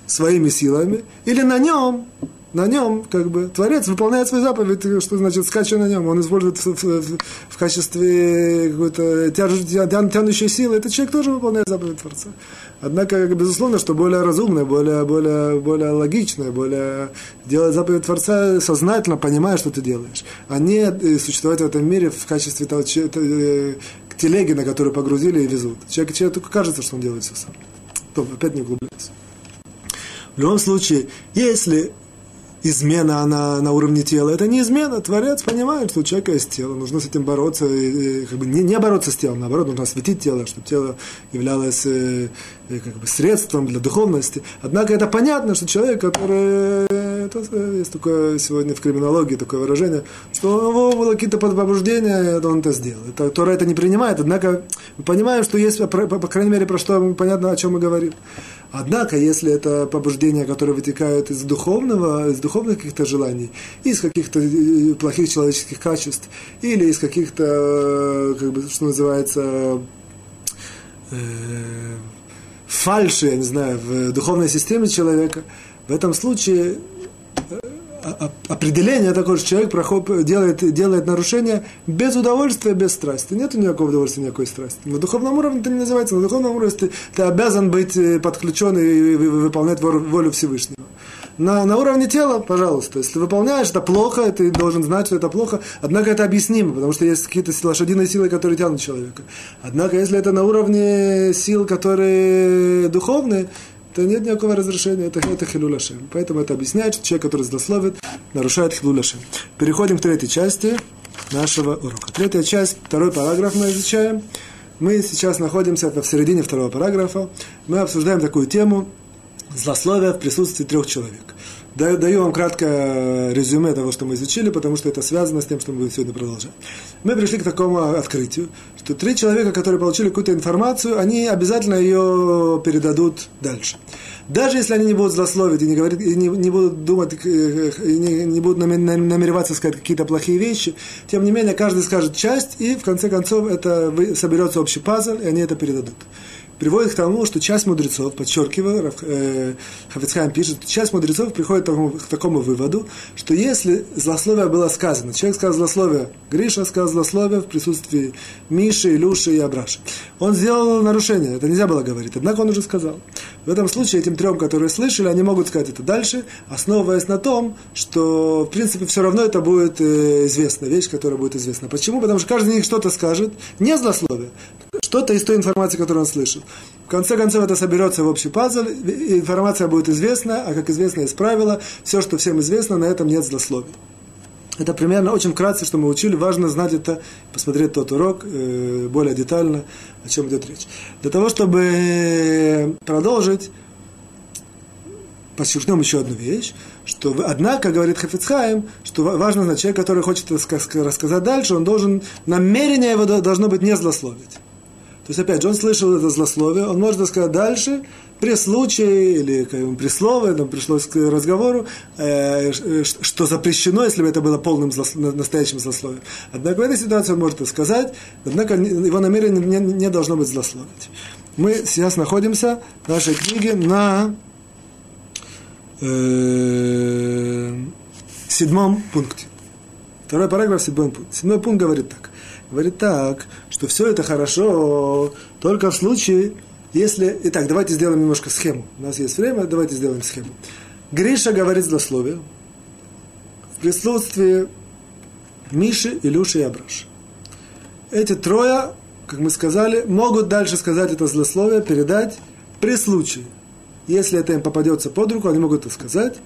своими силами, или на нем на нем, как бы, Творец выполняет свою заповедь, что значит скачу на нем, он использует в, в, в, качестве какой-то тян, тянущей силы, этот человек тоже выполняет заповедь Творца. Однако, безусловно, что более разумное, более, более, более логичное, более делать заповедь Творца сознательно, понимая, что ты делаешь, а не э, существовать в этом мире в качестве того, э, телеги, на которую погрузили и везут. Человек, человек только кажется, что он делает все сам. То, опять не углубляйся. В любом случае, если измена, она на уровне тела. Это не измена. Творец понимает, что у человека есть тело. Нужно с этим бороться. И, как бы не, не бороться с телом, наоборот, нужно осветить тело, чтобы тело являлось э, э, как бы средством для духовности. Однако это понятно, что человек, который... Это, э, есть такое сегодня в криминологии такое выражение, что у него было какие-то побуждения, он это сделал. Это, Тора это не принимает, однако мы понимаем, что есть, по крайней мере, про что понятно, о чем мы говорим. Однако, если это побуждения, которые вытекают из духовного, из духовных каких-то желаний, из каких-то э, плохих человеческих качеств, или из каких-то, э, как бы, что называется, э, фальши, я не знаю, в духовной системе человека, в этом случае определение такое, что человек проход, делает, делает нарушение без удовольствия, без страсти. Нет никакого удовольствия, никакой страсти. На духовном уровне это не называется. На духовном уровне ты, ты обязан быть э, подключен и, выполнять волю Всевышнего. На, на уровне тела, пожалуйста, если выполняешь, это плохо, ты должен знать, что это плохо. Однако это объяснимо, потому что есть какие-то лошадиные силы, которые тянут человека. Однако, если это на уровне сил, которые духовные, то нет никакого разрешения, это, это хилюль Поэтому это объясняет, что человек, который злословит, нарушает хилюль Переходим к третьей части нашего урока. Третья часть, второй параграф мы изучаем. Мы сейчас находимся в середине второго параграфа. Мы обсуждаем такую тему злословия в присутствии трех человек. Даю, вам краткое резюме того, что мы изучили, потому что это связано с тем, что мы будем сегодня продолжать. Мы пришли к такому открытию, что три человека, которые получили какую-то информацию, они обязательно ее передадут дальше. Даже если они не будут злословить и не, говорить, и не, не будут думать, э, и не, не будут намереваться сказать какие-то плохие вещи, тем не менее каждый скажет часть, и в конце концов это соберется общий пазл, и они это передадут приводит к тому, что часть мудрецов, подчеркиваю, э, Хафицхайм пишет, часть мудрецов приходит к такому, к такому выводу, что если злословие было сказано, человек сказал злословие, Гриша сказал злословие в присутствии Миши, Илюши и Абраши, он сделал нарушение, это нельзя было говорить, однако он уже сказал. В этом случае этим трем, которые слышали, они могут сказать это дальше, основываясь на том, что, в принципе, все равно это будет э, известна, вещь, которая будет известна. Почему? Потому что каждый из них что-то скажет, не злословие, что-то из той информации, которую он слышал. В конце концов, это соберется в общий пазл, информация будет известна, а как известно из правила, все, что всем известно, на этом нет злословия. Это примерно очень вкратце, что мы учили. Важно знать это, посмотреть тот урок э, более детально, о чем идет речь. Для того, чтобы продолжить, подчеркнем еще одну вещь, что, однако, говорит Хафицхайм, что важно знать, человек, который хочет рассказать дальше, он должен, намерение его должно быть не злословить. То есть, опять же, он слышал это злословие, он может сказать дальше, при случае или при слове, там пришлось к разговору, э, что запрещено, если бы это было полным настоящим злословием. Однако в этой ситуации он может это сказать, однако его намерение не, не должно быть злословить. Мы сейчас находимся в нашей книге на э, седьмом пункте. Второй параграф, седьмой пункт. Седьмой пункт говорит так говорит так, что все это хорошо только в случае, если... Итак, давайте сделаем немножко схему. У нас есть время, давайте сделаем схему. Гриша говорит злословие в присутствии Миши, Илюши и Абраши. Эти трое, как мы сказали, могут дальше сказать это злословие, передать при случае. Если это им попадется под руку, они могут это сказать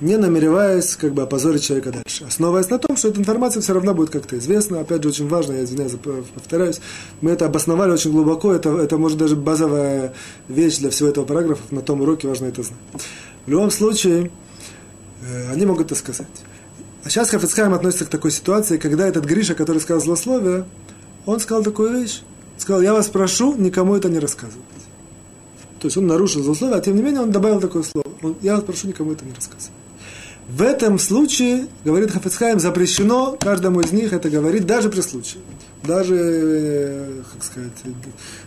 не намереваясь как бы опозорить человека дальше. Основываясь на том, что эта информация все равно будет как-то известна. Опять же, очень важно, я извиняюсь, повторяюсь, мы это обосновали очень глубоко, это, это может даже базовая вещь для всего этого параграфа, на том уроке важно это знать. В любом случае, э, они могут это сказать. А сейчас Хафицхайм относится к такой ситуации, когда этот Гриша, который сказал злословие, он сказал такую вещь. Сказал, я вас прошу никому это не рассказывать. То есть он нарушил злословие, а тем не менее он добавил такое слово. Он, я вас прошу никому это не рассказывать. В этом случае, говорит Хафицхайм, запрещено каждому из них это говорить, даже при случае. Даже, э, как сказать,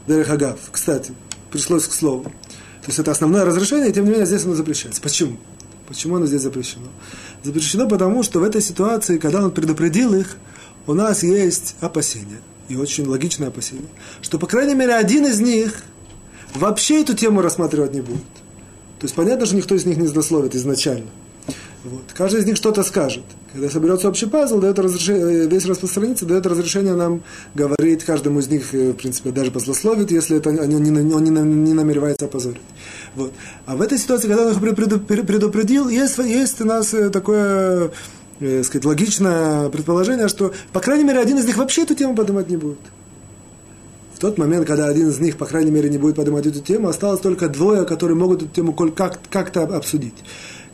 Дерехагав. Кстати, пришлось к слову. То есть это основное разрешение, и тем не менее здесь оно запрещается. Почему? Почему оно здесь запрещено? Запрещено потому, что в этой ситуации, когда он предупредил их, у нас есть опасения, и очень логичное опасение, что, по крайней мере, один из них вообще эту тему рассматривать не будет. То есть понятно, что никто из них не злословит изначально. Вот. Каждый из них что-то скажет. Когда соберется общий пазл, дает разрешение, весь распространится, дает разрешение нам говорить каждому из них, э, в принципе, даже послословит, если это, он, не, он не, не намеревается опозорить. Вот. А в этой ситуации, когда он их предупредил, есть, есть у нас э, такое э, сказать, логичное предположение, что, по крайней мере, один из них вообще эту тему поднимать не будет. В тот момент, когда один из них, по крайней мере, не будет поднимать эту тему, осталось только двое, которые могут эту тему как- как-то обсудить.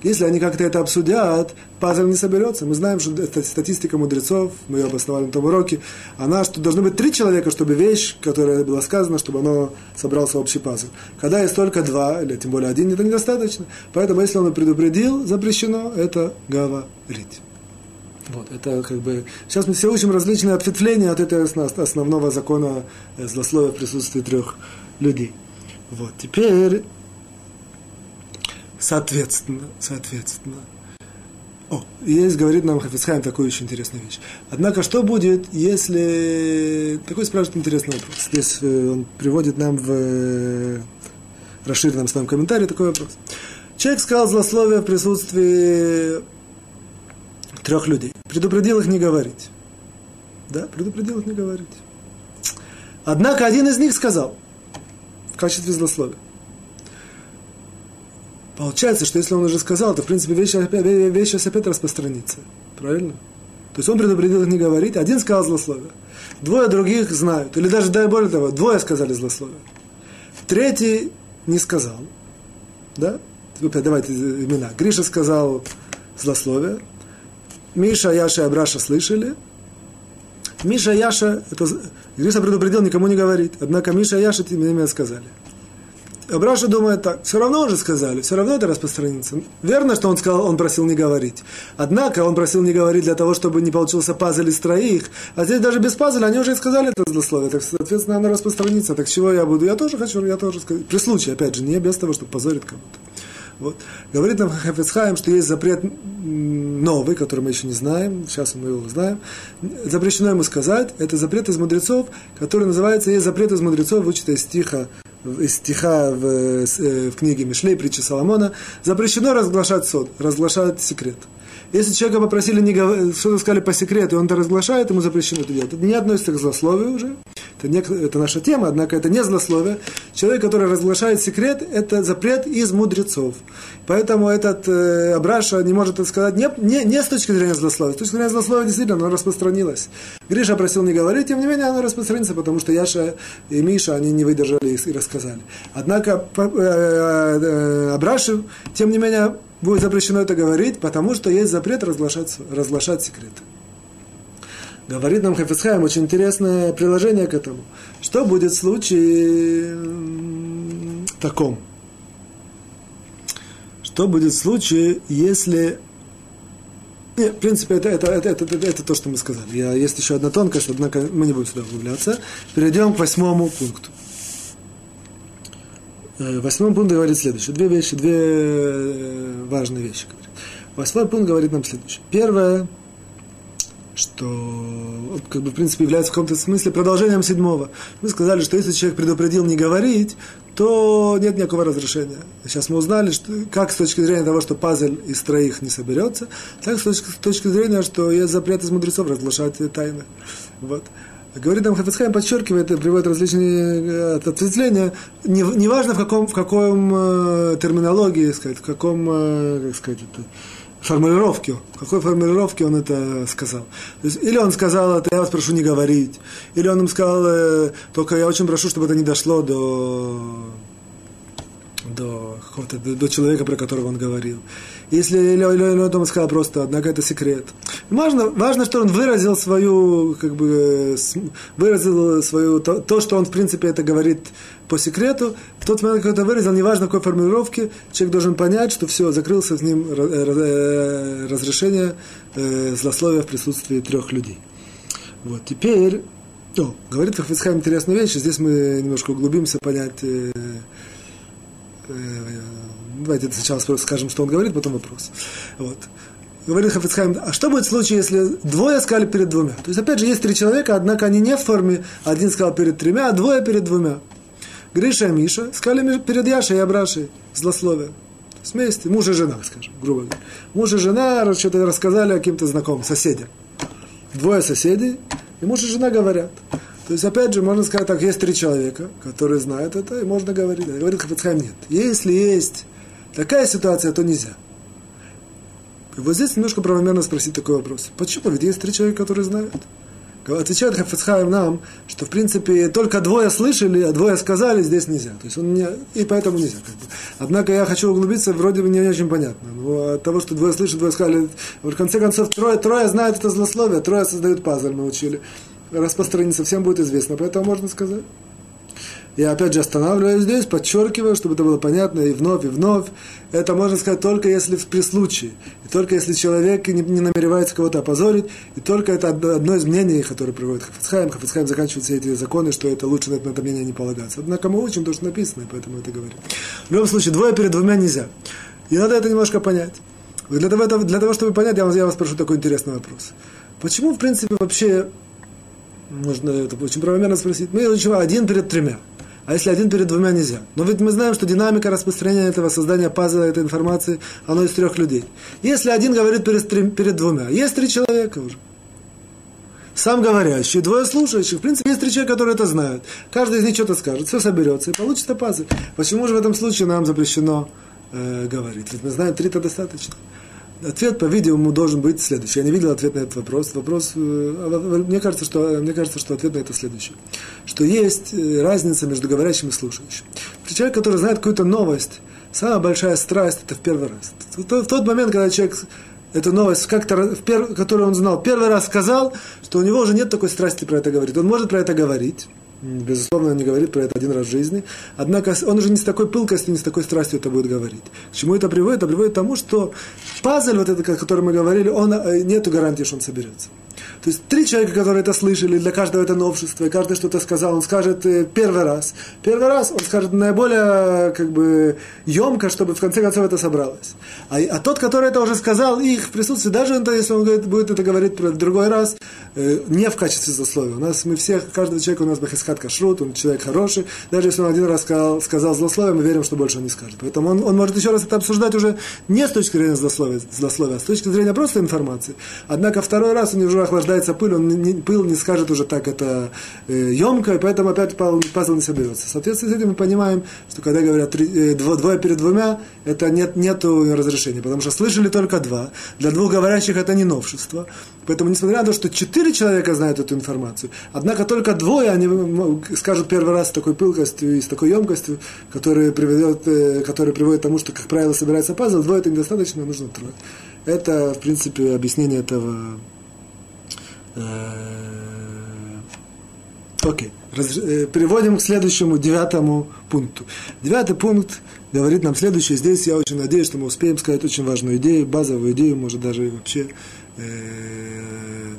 Если они как-то это обсудят, пазл не соберется. Мы знаем, что это статистика мудрецов, мы ее обосновали на том уроке, она, что должно быть три человека, чтобы вещь, которая была сказана, чтобы она собрался общий пазл. Когда есть только два, или тем более один, это недостаточно. Поэтому, если он предупредил, запрещено это говорить. Вот, это как бы... Сейчас мы все учим различные ответвления от этого основного закона злословия в присутствии трех людей. Вот, теперь Соответственно, соответственно. О, есть, говорит нам Хафицхайм такую очень интересную вещь. Однако, что будет, если... Такой спрашивает интересный вопрос. Здесь э, он приводит нам в э, расширенном своем комментарии такой вопрос. Человек сказал злословие в присутствии трех людей. Предупредил их не говорить. Да, предупредил их не говорить. Однако один из них сказал в качестве злословия. Получается, что если он уже сказал, то, в принципе, вещь, вещь опять распространится. Правильно? То есть он предупредил их не говорить, один сказал злословие. Двое других знают. Или даже, дай более того, двое сказали злословие. Третий не сказал. Да? давайте имена. Гриша сказал злословие. Миша, Яша и Абраша слышали. Миша Яша, это, Гриша предупредил никому не говорить. Однако Миша и Яша тем не менее сказали. Абраша думает так, все равно уже сказали, все равно это распространится. Верно, что он сказал, он просил не говорить. Однако он просил не говорить для того, чтобы не получился пазл из троих. А здесь даже без пазля они уже и сказали это злословие. Так, соответственно, оно распространится. Так чего я буду? Я тоже хочу, я тоже скажу. При случае, опять же, не без того, чтобы позорить кого-то. Вот. Говорит нам Хафицхайм, что есть запрет новый, который мы еще не знаем, сейчас мы его узнаем. Запрещено ему сказать, это запрет из мудрецов, который называется, есть запрет из мудрецов, вычитая из стиха, из стиха в, э, в книге Мишлей, притчи Соломона, запрещено разглашать сод, разглашать секрет. Если человека попросили не что-то сказали по секрету, и он это разглашает, ему запрещено это делать. Это не относится к злословию уже. Это, не, это наша тема, однако это не злословие. Человек, который разглашает секрет, это запрет из мудрецов. Поэтому этот э, Абраша не может это сказать не, не, не с точки зрения злословия. С точки зрения злословия действительно оно распространилось. Гриша просил не говорить, тем не менее оно распространится, потому что Яша и Миша, они не выдержали и рассказали. Однако э, э, Абрашу, тем не менее, будет запрещено это говорить, потому что есть запрет разглашать, разглашать секреты. Говорит нам Хафицхайм очень интересное приложение к этому. Что будет в случае таком? Что будет в случае, если... Нет, в принципе, это, это, это, это, это, это то, что мы сказали. Я, есть еще одна тонкость, однако мы не будем сюда углубляться. Перейдем к восьмому пункту. Э, восьмой пункт говорит следующее. Две вещи, две э, важные вещи. Говорит. Восьмой пункт говорит нам следующее. Первое – что, как бы, в принципе, является в каком-то смысле продолжением седьмого. Мы сказали, что если человек предупредил не говорить, то нет никакого разрешения. Сейчас мы узнали, что, как с точки зрения того, что пазл из троих не соберется, так с точки, с точки зрения, что есть запрет из мудрецов разглашать тайны. Вот. Говорит нам Хафицхайм, подчеркивает, приводит различные э, ответвления, неважно не, в каком, в каком э, терминологии, сказать, в каком, э, как сказать, это, формулировке, в какой формулировке он это сказал. То есть, или он сказал это, я вас прошу не говорить, или он им сказал, э, только я очень прошу, чтобы это не дошло до до, до, до человека, про которого он говорил. Если или он сказал просто, однако это секрет. Важно, важно, что он выразил свою, как бы, выразил свою, то, то, что он, в принципе, это говорит по секрету. В тот момент, когда это выразил, неважно какой формулировке, человек должен понять, что все, закрылся с ним э, э, разрешение э, злословия в присутствии трех людей. Вот, теперь, о, говорит Хафицхайм интересную вещь, здесь мы немножко углубимся, понять, давайте сначала скажем, что он говорит, потом вопрос. Вот. Говорит Хафицхайм, а что будет в случае, если двое сказали перед двумя? То есть, опять же, есть три человека, однако они не в форме, один сказал перед тремя, а двое перед двумя. Гриша и Миша сказали перед Яшей и Абрашей злословие. Вместе, муж и жена, скажем, грубо говоря. Муж и жена что-то рассказали о каким-то знакомым, соседям. Двое соседей, и муж и жена говорят. То есть, опять же, можно сказать так, есть три человека, которые знают это, и можно говорить. Говорит Хафицхайм, нет. Если есть такая ситуация, то нельзя. И вот здесь немножко правомерно спросить такой вопрос. Почему? Ведь есть три человека, которые знают. Отвечает Хафицхайм нам, что в принципе только двое слышали, а двое сказали, здесь нельзя. То есть он не, и поэтому нельзя. Как бы. Однако я хочу углубиться, вроде бы не очень понятно. Но от того, что двое слышат, двое сказали, в конце концов трое, трое знают это злословие, трое создают пазл, мы учили. Распространиться всем будет известно, поэтому можно сказать. Я опять же останавливаюсь здесь, подчеркиваю, чтобы это было понятно и вновь, и вновь. Это можно сказать только если при случае. И только если человек не, не намеревается кого-то опозорить. И только это одно из мнений, которое приводит Хафицхайм. Хафицхайм заканчивает все эти законы, что это лучше на это мнение не полагаться. Однако мы учим то, что написано, и поэтому это говорим. В любом случае, двое перед двумя нельзя. И надо это немножко понять. Для того, для того чтобы понять, я вас, я вас спрошу такой интересный вопрос. Почему, в принципе, вообще, можно это очень правомерно спросить, мы учим один перед тремя а если один перед двумя нельзя. Но ведь мы знаем, что динамика распространения этого создания пазла этой информации, оно из трех людей. Если один говорит перед, перед двумя, есть три человека уже. Сам говорящий, двое слушающих. В принципе, есть три человека, которые это знают. Каждый из них что-то скажет, все соберется и получится пазл. Почему же в этом случае нам запрещено э, говорить? Ведь мы знаем, три-то достаточно. Ответ, по-видимому, должен быть следующий. Я не видел ответ на этот вопрос. Вопрос, э, а, мне кажется, что, мне кажется, что ответ на это следующий. Что есть э, разница между говорящим и слушающим. Человек, который знает какую-то новость, Самая большая страсть – это в первый раз. В тот момент, когда человек эту новость, как-то, которую он знал, первый раз сказал, что у него уже нет такой страсти про это говорить. Он может про это говорить, Безусловно, он не говорит про это один раз в жизни. Однако он уже не с такой пылкостью, не с такой страстью это будет говорить. К чему это приводит? Это приводит к тому, что пазл, вот этот, о котором мы говорили, он, э, нету гарантии, что он соберется. То есть три человека, которые это слышали, для каждого это новшество, и каждый что-то сказал, он скажет э, первый раз. Первый раз он скажет наиболее как бы емко, чтобы в конце концов это собралось. А, а тот, который это уже сказал, их в присутствии, даже если он говорит, будет это говорить в другой раз, э, не в качестве засловия. У нас мы все, каждый человек у нас бахискат кашрут, он человек хороший. Даже если он один раз сказал, сказал злословие, мы верим, что больше он не скажет. Поэтому он, он может еще раз это обсуждать уже не с точки зрения злословия, злословия а с точки зрения просто информации. Однако второй раз у него уже охлаждает рождается пыль, он не, пыл не скажет уже так это э, емко, и поэтому опять пазл не соберется. Соответственно, с этим мы понимаем, что когда говорят три, э, дво, двое перед двумя, это нет, нету разрешения, потому что слышали только два. Для двух говорящих это не новшество. Поэтому, несмотря на то, что четыре человека знают эту информацию, однако только двое, они скажут первый раз с такой пылкостью и с такой емкостью, которая приведет, э, которая приводит к тому, что, как правило, собирается пазл, двое это недостаточно, нужно трое. Это, в принципе, объяснение этого окей. Okay. Э, переводим к следующему, девятому пункту. Девятый пункт говорит нам следующее. Здесь я очень надеюсь, что мы успеем сказать очень важную идею, базовую идею, может даже вообще э,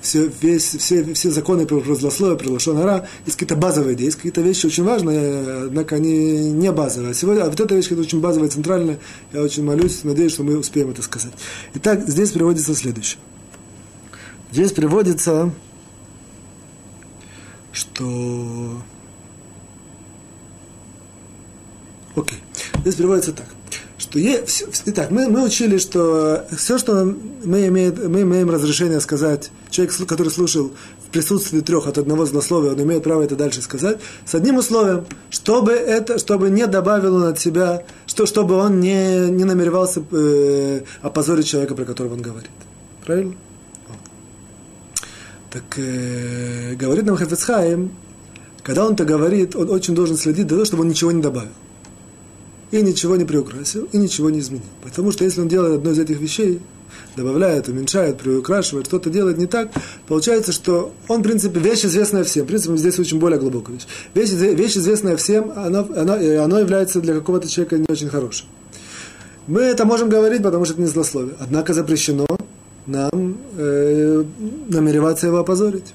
все, весь, все, все законы про, про злословие, про лошонара, есть какие-то базовые идеи, есть какие-то вещи очень важные, однако они не базовые. А сегодня, а вот эта вещь, которая очень базовая, центральная, я очень молюсь, надеюсь, что мы успеем это сказать. Итак, здесь приводится следующее. Здесь приводится, что... Окей. Здесь приводится так. Что е... Итак, мы, мы учили, что все, что мы, имеем, мы имеем разрешение сказать, человек, который слушал в присутствии трех от одного злословия, он имеет право это дальше сказать, с одним условием, чтобы это, чтобы не добавил он от себя, что, чтобы он не, не намеревался э, опозорить человека, про которого он говорит. Правильно? Так э, говорит нам Хафецхайм, когда он это говорит, он очень должен следить для того, чтобы он ничего не добавил. И ничего не приукрасил, и ничего не изменил. Потому что если он делает одно из этих вещей, добавляет, уменьшает, приукрашивает, что-то делает не так, получается, что он, в принципе, вещь известная всем. В принципе, здесь очень более глубокая вещь. Вещь, вещь известная всем, она, она, она является для какого-то человека не очень хорошей. Мы это можем говорить, потому что это не злословие. Однако запрещено нам э, намереваться его опозорить.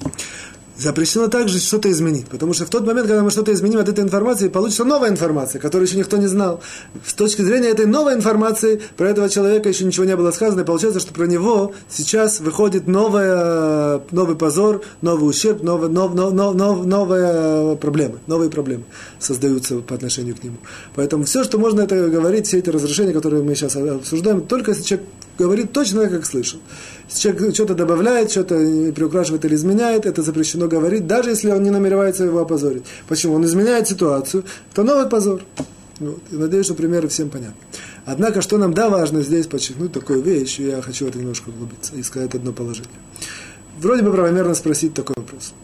Запрещено также что-то изменить, потому что в тот момент, когда мы что-то изменим от этой информации, получится новая информация, которую еще никто не знал. С точки зрения этой новой информации, про этого человека еще ничего не было сказано, и получается, что про него сейчас выходит новая, новый позор, новый ущерб, новый, нов, нов, нов, нов, новые проблемы, новые проблемы создаются по отношению к нему. Поэтому все, что можно это говорить, все эти разрешения, которые мы сейчас обсуждаем, только если человек говорит точно как слышал. Человек что-то добавляет, что-то приукрашивает или изменяет, это запрещено говорить, даже если он не намеревается его опозорить. Почему? Он изменяет ситуацию, это новый позор. Вот. И надеюсь, что примеры всем понятны. Однако, что нам да важно здесь подчеркнуть такую вещь, и я хочу это немножко углубиться и сказать одно положение. Вроде бы правомерно спросить такой вопрос.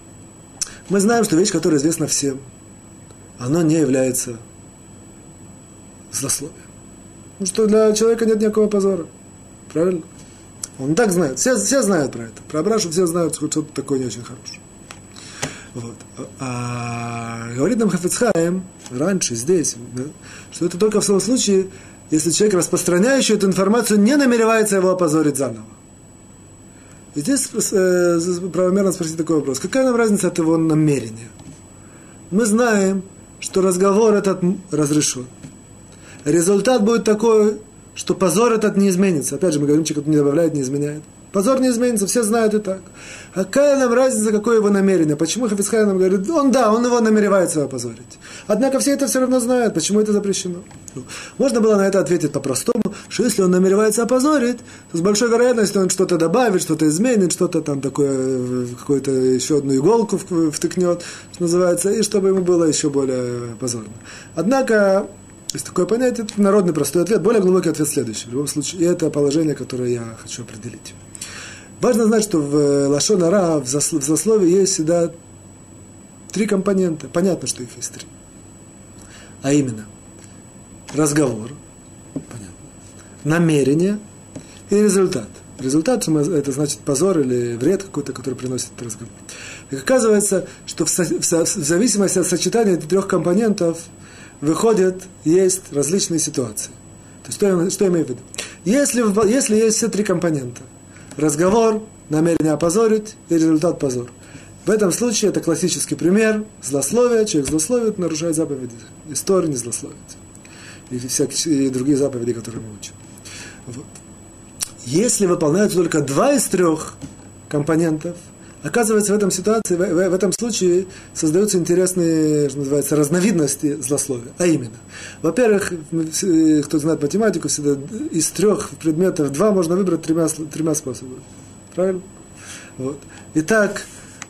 Мы знаем, что вещь, которая известна всем, она не является злословием. Ну что для человека нет никакого позора. Правильно? Он так знает. Все, все знают про это. Про Абрашу все знают, что что-то такое не очень хорошее. Вот. А, говорит нам Хафицхаем раньше, здесь, что это только в том случае, если человек, распространяющий эту информацию, не намеревается его опозорить заново. И здесь э, правомерно спросить такой вопрос. Какая нам разница от его намерения? Мы знаем, что разговор этот разрешен. Результат будет такой, что позор этот не изменится. Опять же, мы говорим, человек не добавляет, не изменяет. Позор не изменится, все знают и так. А какая нам разница, какое его намерение? Почему Хафицхай нам говорит, он да, он его намеревается опозорить. Однако все это все равно знают, почему это запрещено. Ну, можно было на это ответить по-простому, что если он намеревается опозорить, то с большой вероятностью он что-то добавит, что-то изменит, что-то там такое, какую-то еще одну иголку втыкнет, что называется, и чтобы ему было еще более позорно. Однако есть такое понятие, это народный простой ответ. Более глубокий ответ следующий. В любом случае, и это положение, которое я хочу определить. Важно знать, что в э, Лашон Ара, в заслове есть всегда три компонента. Понятно, что их есть три. А именно, разговор, понятно, намерение и результат. Результат это значит позор или вред какой-то, который приносит этот разговор. И оказывается, что в, в, в зависимости от сочетания этих трех компонентов выходят, есть различные ситуации. То есть, что что я имею в виду? Если, если есть все три компонента, разговор, намерение опозорить и результат позор. В этом случае это классический пример злословия. Человек злословит, нарушает заповеди. История не злословит. И всякие и другие заповеди, которые мы учим. Вот. Если выполняются только два из трех компонентов, оказывается, в этом ситуации, в, в, в этом случае создаются интересные, что называется, разновидности злословия. А именно, во-первых, кто знает математику, всегда из трех предметов два можно выбрать тремя, тремя способами. Правильно? Вот. Итак,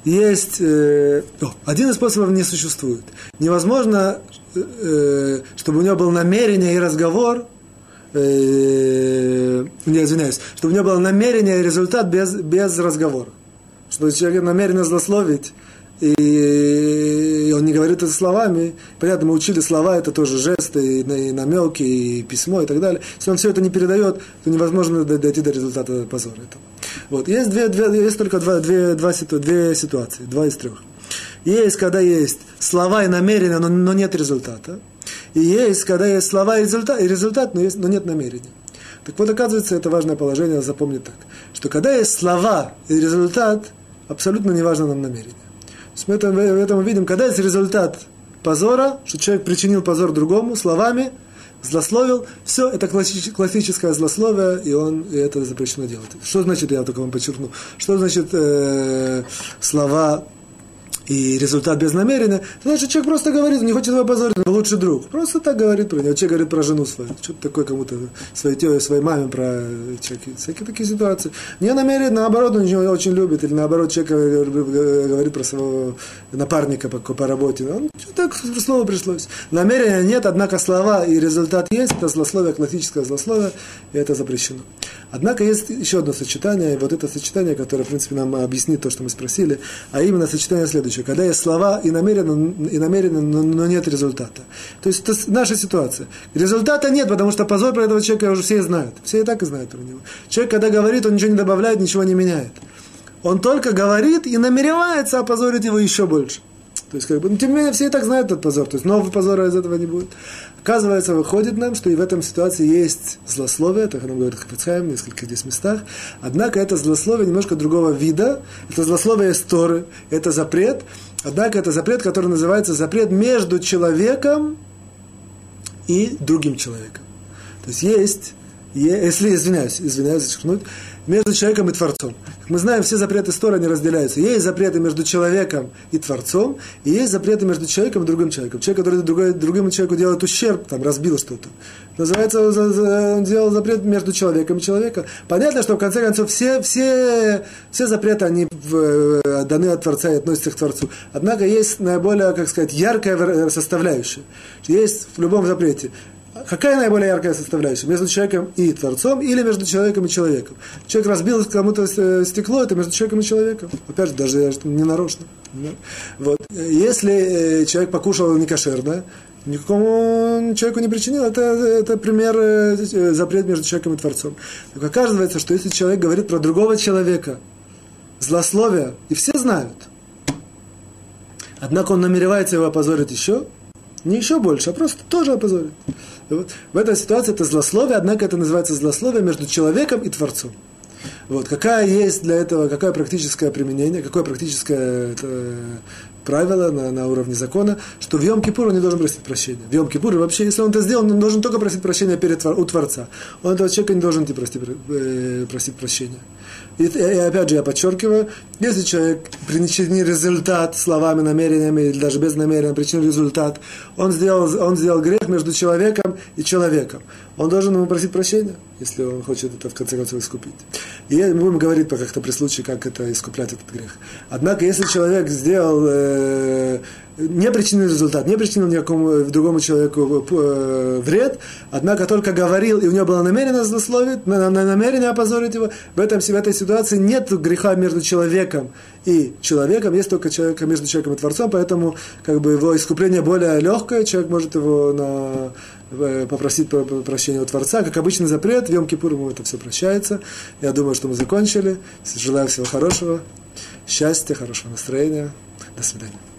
есть... Э, о, один из способов не существует. Невозможно, э, чтобы у него было намерение и разговор, э, не, извиняюсь, чтобы у него было намерение и результат без, без разговора. Что человек намеренно злословить, и он не говорит это словами. Понятно, мы учили слова, это тоже жесты, и намеки, и письмо, и так далее. Если он все это не передает, то невозможно дойти до результата позора этого. Вот. Есть, две, две, есть только два, две, два, две ситуации, два из трех. Есть, когда есть слова и намерения, но, но нет результата. И есть, когда есть слова и результат, и результат но, есть, но нет намерения. Так вот, оказывается, это важное положение запомнить так, что когда есть слова и результат, абсолютно не важно нам намерение. Мы это, в этом видим, когда есть результат позора, что человек причинил позор другому словами, злословил, все, это классическое злословие, и он и это запрещено делать. Что значит, я только вам подчеркну, что значит э, слова и результат без намерения, значит, человек просто говорит, не хочет его позорить, он лучший друг. Просто так говорит про него. Человек говорит про жену свою. Что-то такое кому-то, своей тете, своей маме про человека. Всякие такие ситуации. Не намерен, наоборот, он его очень любит. Или наоборот, человек говорит про своего напарника по, по работе. Он так слово пришлось. Намерения нет, однако слова и результат есть. Это злословие, классическое злословие, и это запрещено. Однако есть еще одно сочетание, и вот это сочетание, которое, в принципе, нам объяснит то, что мы спросили, а именно сочетание следующее. Когда есть слова и намеренно, и намеренно но нет результата. То есть это наша ситуация. Результата нет, потому что позор про этого человека уже все знают. Все и так и знают про него. Человек, когда говорит, он ничего не добавляет, ничего не меняет. Он только говорит и намеревается опозорить его еще больше. То есть, как бы, ну, тем не менее, все и так знают этот позор. То есть, нового позора из этого не будет. Оказывается, выходит нам, что и в этом ситуации есть злословие, так нам говорит Хафицхайм в нескольких здесь местах. Однако это злословие немножко другого вида. Это злословие из Торы, это запрет. Однако это запрет, который называется запрет между человеком и другим человеком. То есть есть, если, извиняюсь, извиняюсь, зачеркнуть, между человеком и Творцом. Мы знаем, все запреты стороны они разделяются. Есть запреты между человеком и Творцом, и есть запреты между человеком и другим человеком. Человек, который другой, другому человеку делает ущерб, там, разбил что-то. Называется, он делал запрет между человеком и человеком. Понятно, что в конце концов все, все, все запреты, они в, даны от Творца и относятся к Творцу. Однако есть наиболее, как сказать, яркая составляющая. Есть в любом запрете Какая наиболее яркая составляющая? Между человеком и Творцом или между человеком и человеком? Человек разбил кому-то э, стекло, это между человеком и человеком. Опять же, даже не нарочно. Вот. Если э, человек покушал некошерное, никакому человеку не причинил, это, это пример э, запрет между человеком и Творцом. Так оказывается, что если человек говорит про другого человека, злословие, и все знают, однако он намеревается его опозорить еще, не еще больше, а просто тоже опозорит. Вот. В этой ситуации это злословие, однако это называется злословие между человеком и Творцом. Вот. Какая есть для этого, какое практическое применение, какое практическое это, правило на, на уровне закона, что в Йом-Кипур он не должен просить прощения. В Йом-Кипур вообще, если он это сделал, он должен только просить прощения перед, у Творца. Он этого человека не должен просить, э, просить прощения. И, и опять же, я подчеркиваю, если человек причинил результат словами, намерениями, или даже без намерения причинил результат, он сделал, он сделал грех между человеком и человеком. Он должен ему просить прощения, если он хочет это в конце концов искупить. И мы будем говорить как-то при случае, как это искуплять этот грех. Однако, если человек сделал э, не причинил результат, не причинил никакому другому человеку э, вред, однако только говорил, и у него было намерение злословить, намерение опозорить его, в, этом, в этой ситуации нет греха между человеком и человеком, есть только человек между человеком и Творцом, поэтому как бы его искупление более легкое, человек может его на, э, попросить прощения у Творца, как обычный запрет, в Йом-Кипур ему это все прощается. Я думаю, что мы закончили. Желаю всего хорошего, счастья, хорошего настроения. До свидания.